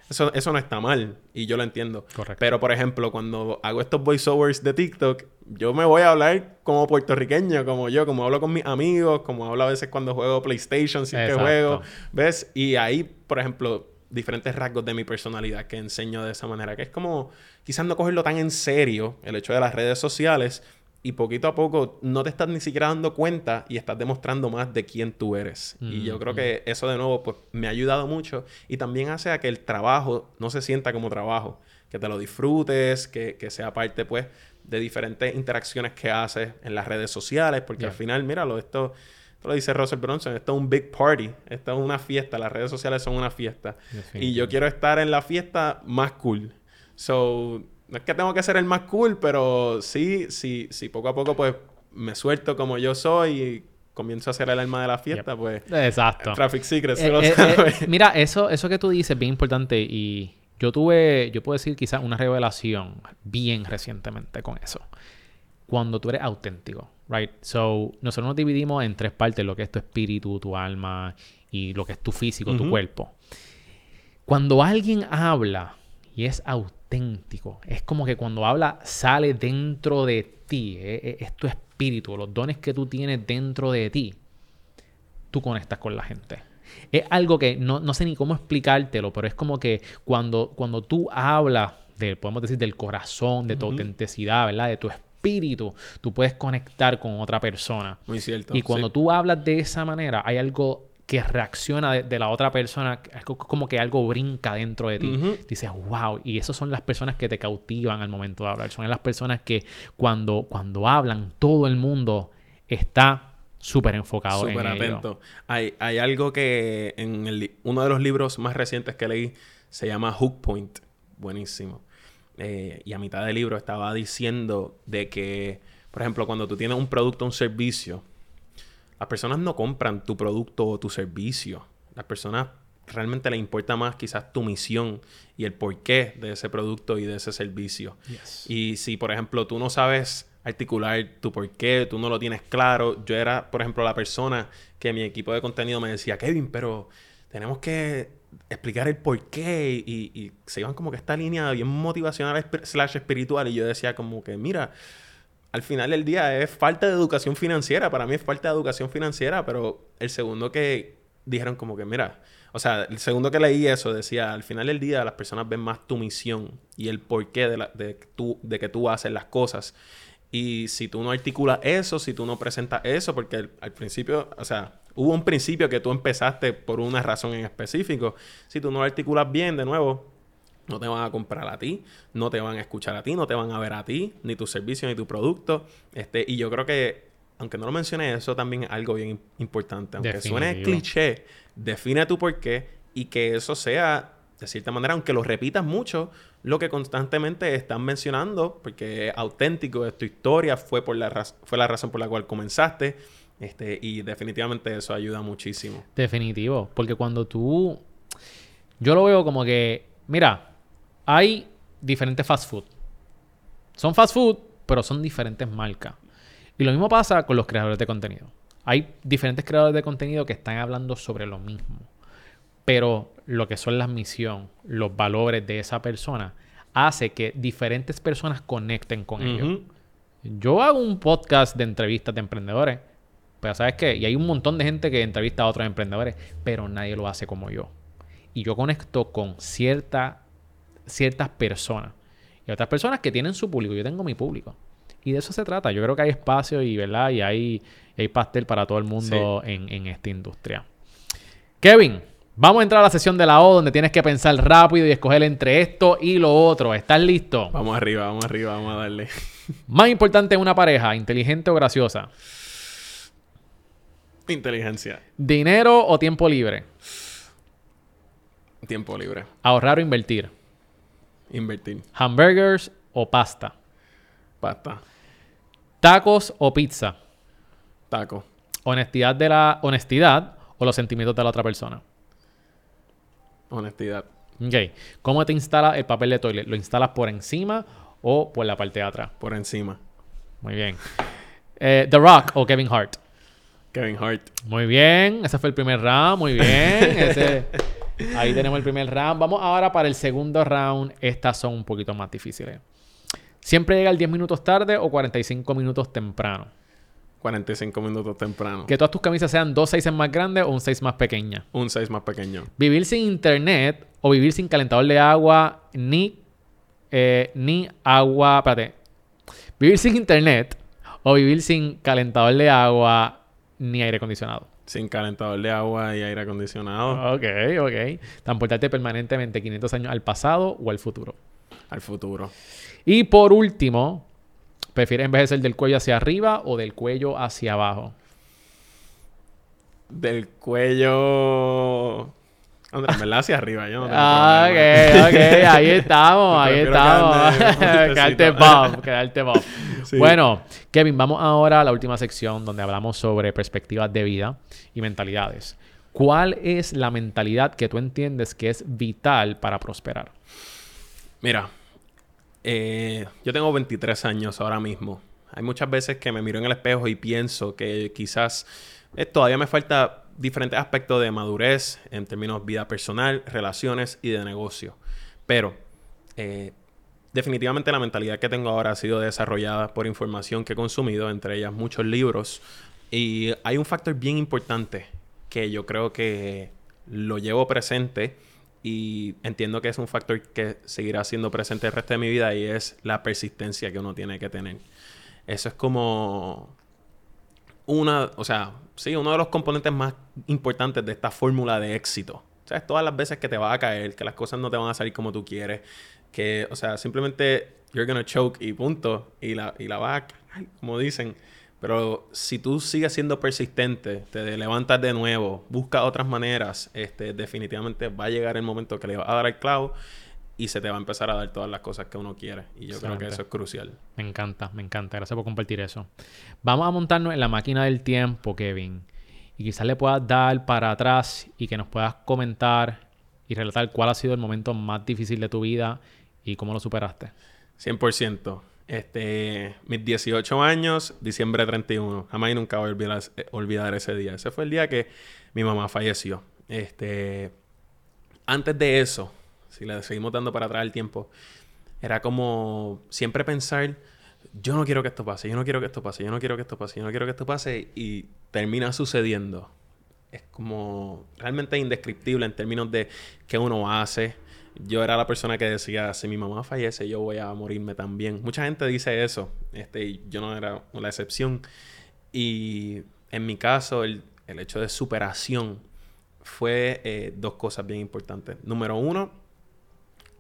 eso, eso no está mal, y yo lo entiendo. Correcto. Pero, por ejemplo, cuando hago estos voiceovers de TikTok, yo me voy a hablar como puertorriqueño, como yo, como hablo con mis amigos, como hablo a veces cuando juego PlayStation, si es que juego, ¿ves? Y ahí, por ejemplo, diferentes rasgos de mi personalidad que enseño de esa manera, que es como quizás no cogerlo tan en serio, el hecho de las redes sociales, y poquito a poco no te estás ni siquiera dando cuenta y estás demostrando más de quién tú eres. Y yo creo que eso de nuevo pues me ha ayudado mucho y también hace a que el trabajo no se sienta como trabajo, que te lo disfrutes, que, que sea parte pues de diferentes interacciones que haces en las redes sociales, porque al final, míralo, esto, esto lo dice Russell Bronson, esto es un big party, esto es una fiesta, las redes sociales son una fiesta. Y yo quiero estar en la fiesta más cool. So, no es que tengo que ser el más cool, pero sí, sí, sí, poco a poco pues me suelto como yo soy y comienzo a ser el alma de la fiesta, pues Exacto. Traffic Secrets, Eh, eh, eh, mira, eso, eso que tú dices es bien importante y yo tuve, yo puedo decir quizás una revelación bien recientemente con eso. Cuando tú eres auténtico, right? So, nosotros nos dividimos en tres partes, lo que es tu espíritu, tu alma y lo que es tu físico, tu cuerpo. Cuando alguien habla y es auténtico, es como que cuando habla sale dentro de ti, eh, eh, es, tu espíritu, los dones que tú tienes dentro de ti, tú conectas con la gente. Es algo que no, no sé ni cómo explicártelo, pero es como que cuando, cuando tú hablas, de, podemos decir, del corazón, de tu autenticidad, ¿verdad? De tu espíritu, tú puedes conectar con otra persona. Muy cierto. Y cuando tú hablas de esa manera, hay algo que reacciona de, la otra persona, como que algo brinca dentro de ti. Dices, wow, y esas son las personas que te cautivan al momento de hablar. Son las personas que cuando, cuando hablan, todo el mundo está súper enfocado súper atento. Hay, hay algo que en el, uno de los libros más recientes que leí se llama Hook Point. Buenísimo. Eh, y a mitad del libro estaba diciendo de que, por ejemplo, cuando tú tienes un producto o un servicio, las personas no compran tu producto o tu servicio. Las personas realmente les importa más quizás tu misión y el porqué de ese producto y de ese servicio. Y si, por ejemplo, tú no sabes articular tu porqué, tú no lo tienes claro. Yo era, por ejemplo, la persona que mi equipo de contenido me decía, Kevin, pero tenemos que explicar el porqué y, y se iban como que esta línea bien motivacional slash espiritual y yo decía como que, mira, al final del día es falta de educación financiera. Para mí es falta de educación financiera, pero el segundo que dijeron como que, mira, o sea, el segundo que leí eso decía, al final del día las personas ven más tu misión y el porqué de, de, tú, de que tú haces las cosas. Y si tú no articulas eso, si tú no presentas eso, porque al principio, o sea, hubo un principio que tú empezaste por una razón en específico, si tú no lo articulas bien, de nuevo, no te van a comprar a ti, no te van a escuchar a ti, no te van a ver a ti, ni tu servicio, ni tu producto. Este, y yo creo que, aunque no lo mencioné, eso también es algo bien importante. Aunque suene cliché, define tu porqué y que eso sea, de cierta manera, aunque lo repitas mucho, lo que constantemente están mencionando, porque es auténtico, es tu historia, fue, por la fue la razón por la cual comenzaste. Este, y definitivamente eso ayuda muchísimo. Definitivo, porque cuando tú... Yo lo veo como que, mira, hay diferentes fast food. Son fast food, pero son diferentes marcas. Y lo mismo pasa con los creadores de contenido. Hay diferentes creadores de contenido que están hablando sobre lo mismo. Pero lo que son la misión, los valores de esa persona, hace que diferentes personas conecten con ellos. Yo hago un podcast de entrevistas de emprendedores. Pero sabes qué? Y hay un montón de gente que entrevista a otros emprendedores, pero nadie lo hace como yo. Y yo conecto con cierta ciertas personas. Y otras personas que tienen su público. Yo tengo mi público. Y de eso se trata. Yo creo que hay espacio y, ¿verdad? y hay, hay pastel para todo el mundo en, esta industria. Kevin, vamos a entrar a la sesión de la O donde tienes que pensar rápido y escoger entre esto y lo otro. ¿Estás listo? Vamos arriba, vamos arriba, vamos a darle. Más importante en una pareja, inteligente o graciosa. Inteligencia. ¿Dinero o tiempo libre? Tiempo libre. ¿Ahorrar o invertir? Invertir. ¿Hamburgers o pasta? Pasta. ¿Tacos o pizza? Taco. ¿Honestidad de la honestidad o los sentimientos de la otra persona? Honestidad. Ok. ¿Cómo te instala el papel de toilet? ¿Lo instalas por encima o por la parte de atrás? Por encima. Muy bien. Eh, ¿The Rock o Kevin Hart? Kevin Hart. Muy bien. Ese fue el primer round. Muy bien. Ese... Ahí tenemos el primer round. Vamos ahora para el segundo round. Estas son un poquito más difíciles. ¿Siempre llega el 10 minutos tarde o 45 minutos temprano? 45 minutos temprano. Que todas tus camisas sean dos sizes más grandes o un size más pequeña. Un size más pequeño. Vivir sin internet o vivir sin calentador de agua ni, eh, ni agua. Espérate. Vivir sin internet o vivir sin calentador de agua ni aire acondicionado. Sin calentador de agua y aire acondicionado. Ok, ok. Transportarte permanentemente 500 años al pasado o al futuro. Al futuro. Y por último, ¿prefieres envejecer del cuello hacia arriba o del cuello hacia abajo? Del cuello Andrés, ¿verdad? Hacia arriba, yo no tengo Ah, ok, ok, ahí estamos, ahí estamos. quedarte Bob, quedarte Bob. Bueno, Kevin, vamos ahora a la última sección donde hablamos sobre perspectivas de vida y mentalidades. ¿Cuál es la mentalidad que tú entiendes que es vital para prosperar? Mira, eh, yo tengo 23 años ahora mismo. Hay muchas veces que me miro en el espejo y pienso que quizás eh, todavía me falta diferentes aspectos de madurez en términos vida personal, relaciones y de negocio. Pero eh, definitivamente la mentalidad que tengo ahora ha sido desarrollada por información que he consumido, entre ellas muchos libros. Y hay un factor bien importante que yo creo que lo llevo presente y entiendo que es un factor que seguirá siendo presente el resto de mi vida y es la persistencia que uno tiene que tener. Eso es como una, o sea, sí, uno de los componentes más importantes de esta fórmula de éxito. O sea, es todas las veces que te va a caer, que las cosas no te van a salir como tú quieres, que, o sea, simplemente you're gonna choke y punto, y la, y la vas a como dicen. Pero si tú sigues siendo persistente, te levantas de nuevo, buscas otras maneras, este, definitivamente va a llegar el momento que le va a dar el clavo y se te va a empezar a dar todas las cosas que uno quiere. Y yo creo que eso es crucial. Me encanta, me encanta. Gracias por compartir eso. Vamos a montarnos en la máquina del tiempo, Kevin. Y quizás le puedas dar para atrás y que nos puedas comentar y relatar cuál ha sido el momento más difícil de tu vida y cómo lo superaste. 100%. Este, mis 18 años, diciembre 31. Jamás y nunca voy a olvidar, olvidar ese día. Ese fue el día que mi mamá falleció. Este, antes de eso, si le seguimos dando para atrás el tiempo, era como siempre pensar, yo no quiero que esto pase, yo no quiero que esto pase, yo no quiero que esto pase, yo no quiero que esto pase, y termina sucediendo. Es como realmente indescriptible en términos de qué uno hace. Yo era la persona que decía, si mi mamá fallece, yo voy a morirme también. Mucha gente dice eso, este, yo no era la excepción. Y en mi caso, el, el hecho de superación fue eh, dos cosas bien importantes. Número uno,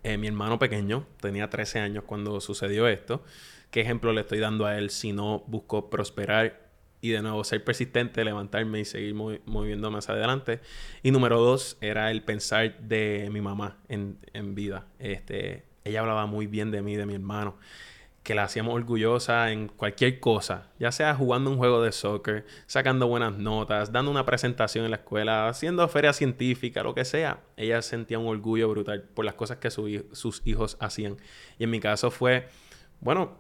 eh, mi hermano pequeño tenía 13 años cuando sucedió esto. ¿Qué ejemplo le estoy dando a él si no busco prosperar y de nuevo ser persistente, levantarme y seguir moviéndome hacia adelante? Y número dos era el pensar de mi mamá en, en vida. Este, ella hablaba muy bien de mí, de mi hermano que la hacíamos orgullosa en cualquier cosa, ya sea jugando un juego de soccer, sacando buenas notas, dando una presentación en la escuela, haciendo feria científica, lo que sea, ella sentía un orgullo brutal por las cosas que sus hijos hacían. Y en mi caso fue, bueno,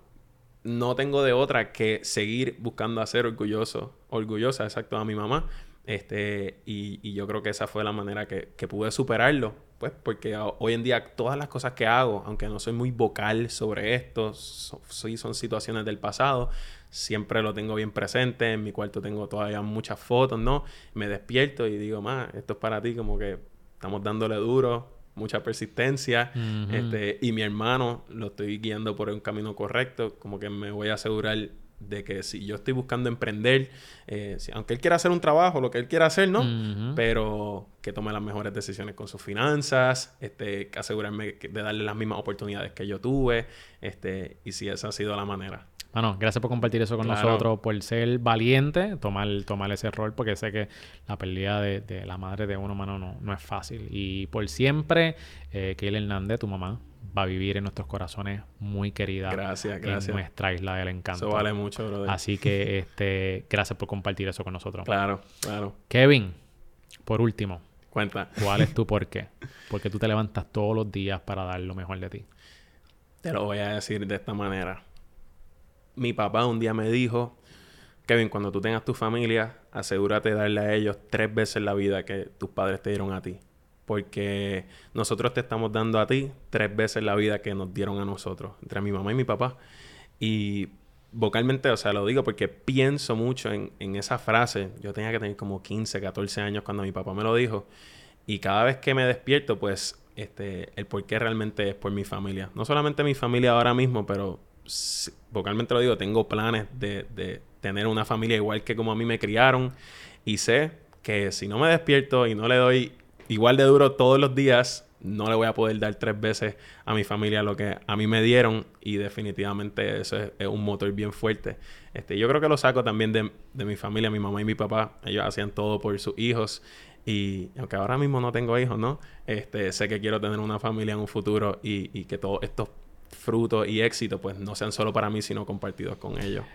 no tengo de otra que seguir buscando hacer orgulloso, orgullosa, exacto, a mi mamá. Este, y, yo creo que esa fue la manera que, que pude superarlo pues porque hoy en día todas las cosas que hago, aunque no soy muy vocal sobre esto, son, son situaciones del pasado, siempre lo tengo bien presente, en mi cuarto tengo todavía muchas fotos, ¿no? Me despierto y digo, ma, esto es para ti, como que estamos dándole duro, mucha persistencia, este, y mi hermano lo estoy guiando por un camino correcto, como que me voy a asegurar de que si yo estoy buscando emprender, eh, aunque él quiera hacer un trabajo, lo que él quiera hacer, ¿no? Pero que tome las mejores decisiones con sus finanzas, este, asegurarme de darle las mismas oportunidades que yo tuve, este, y si esa ha sido la manera. Bueno, gracias por compartir eso con nosotros, por ser valiente, tomar, tomar ese rol, porque sé que la pérdida de, la madre de uno, mano, no, no es fácil. Y por siempre, eh, Hernández, tu mamá, va a vivir en nuestros corazones muy querida. Gracias, gracias. En nuestra isla del encanto. Eso vale mucho, brother. Así que, este, gracias por compartir eso con nosotros. Claro, claro. Kevin, por último. Cuenta. ¿Cuál es tu por qué? Porque tú te levantas todos los días para dar lo mejor de ti. Te lo voy a decir de esta manera. Mi papá un día me dijo, Kevin, cuando tú tengas tu familia, asegúrate de darle a ellos tres veces la vida que tus padres te dieron a ti porque nosotros te estamos dando a ti tres veces la vida que nos dieron a nosotros, entre mi mamá y mi papá. Y vocalmente, o sea, lo digo porque pienso mucho en, esa frase. Yo tenía que tener como 15, 14 años cuando mi papá me lo dijo. Y cada vez que me despierto, pues, este, el por qué realmente es por mi familia. No solamente mi familia ahora mismo, pero vocalmente lo digo, tengo planes de, de tener una familia igual que como a mí me criaron. Y sé que si no me despierto y no le doy igual de duro todos los días, no le voy a poder dar tres veces a mi familia lo que a mí me dieron y definitivamente eso es, un motor bien fuerte. Este, yo creo que lo saco también de, mi familia, mi mamá y mi papá. Ellos hacían todo por sus hijos y aunque ahora mismo no tengo hijos, ¿no? Este, sé que quiero tener una familia en un futuro y, y que todos estos frutos y éxitos pues no sean solo para mí, sino compartidos con ellos.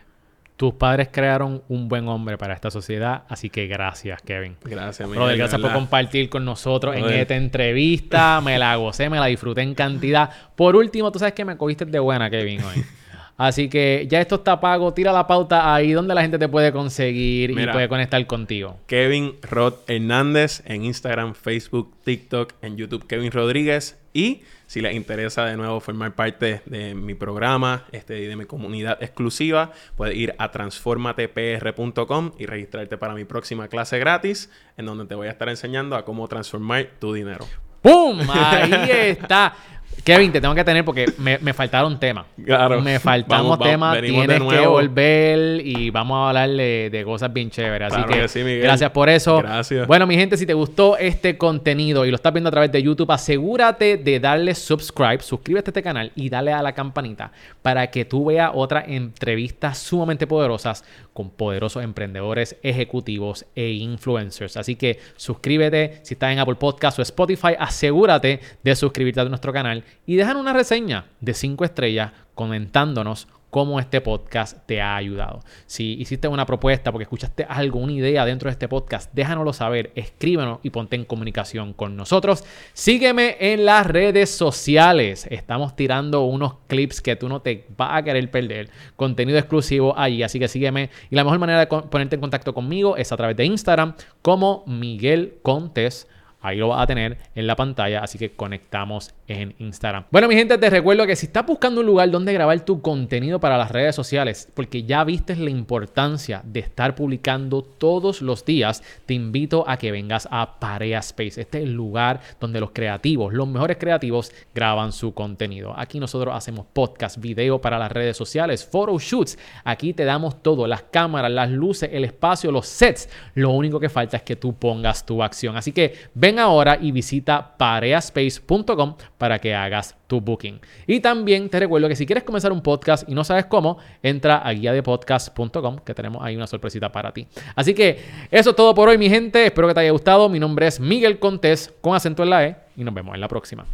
Tus padres crearon un buen hombre para esta sociedad, así que gracias, Kevin. Gracias, Brother, gracias por compartir con nosotros en esta entrevista. Me la gocé, me la disfruté en cantidad. Por último, tú sabes que me cogiste de buena, Kevin, hoy. Así que ya esto está pago. Tira la pauta ahí donde la gente te puede conseguir y puede conectar contigo. Kevin Rod Hernández en Instagram, Facebook, TikTok, en YouTube Kevin Rodríguez. Y si les interesa de nuevo formar parte de mi programa este, y de mi comunidad exclusiva, puedes ir a transformatepr.com y registrarte para mi próxima clase gratis, en donde te voy a estar enseñando a cómo transformar tu dinero. ¡Pum! Ahí está. Kevin, te tengo que tener porque me, me faltaron temas. Claro. Me faltamos Vamos, temas. Tienes que volver y vamos a hablar de, de cosas bien chéveres. Así Claro que, que sí, Miguel. gracias por eso. Gracias. Bueno, mi gente, si te gustó este contenido y lo estás viendo a través de YouTube, asegúrate de darle subscribe, suscríbete a este canal y dale a la campanita para que tú veas otras entrevistas sumamente poderosas con poderosos emprendedores, ejecutivos e influencers. Así que suscríbete si estás en Apple Podcast o Spotify, asegúrate de suscribirte a nuestro canal y dejan una reseña de 5 estrellas comentándonos cómo este podcast te ha ayudado. Si hiciste una propuesta porque escuchaste algo, una idea dentro de este podcast, déjanoslo saber, escríbenos y ponte en comunicación con nosotros. Sígueme en las redes sociales. Estamos tirando unos clips que tú no te vas a querer perder. Contenido exclusivo allí, así que sígueme. Y la mejor manera de ponerte en contacto conmigo es a través de Instagram como Miguel Contes. Ahí lo vas a tener en la pantalla, así que conectamos en Instagram. Bueno, mi gente, te recuerdo que si estás buscando un lugar donde grabar tu contenido para las redes sociales, porque ya viste la importancia de estar publicando todos los días, te invito a que vengas a Parea Space. Este es el lugar donde los creativos, los mejores creativos, graban su contenido. Aquí nosotros hacemos podcast, video para las redes sociales, photoshoots. Aquí te damos todo, las cámaras, las luces, el espacio, los sets. Lo único que falta es que tú pongas tu acción. Así que ahora y visita pareaspace.com para que hagas tu booking. Y también te recuerdo que si quieres comenzar un podcast y no sabes cómo, entra a guiadepodcast.com que tenemos ahí una sorpresita para ti. Así que eso es todo por hoy, mi gente. Espero que te haya gustado. Mi nombre es Miguel Contés con acento en la E y nos vemos en la próxima.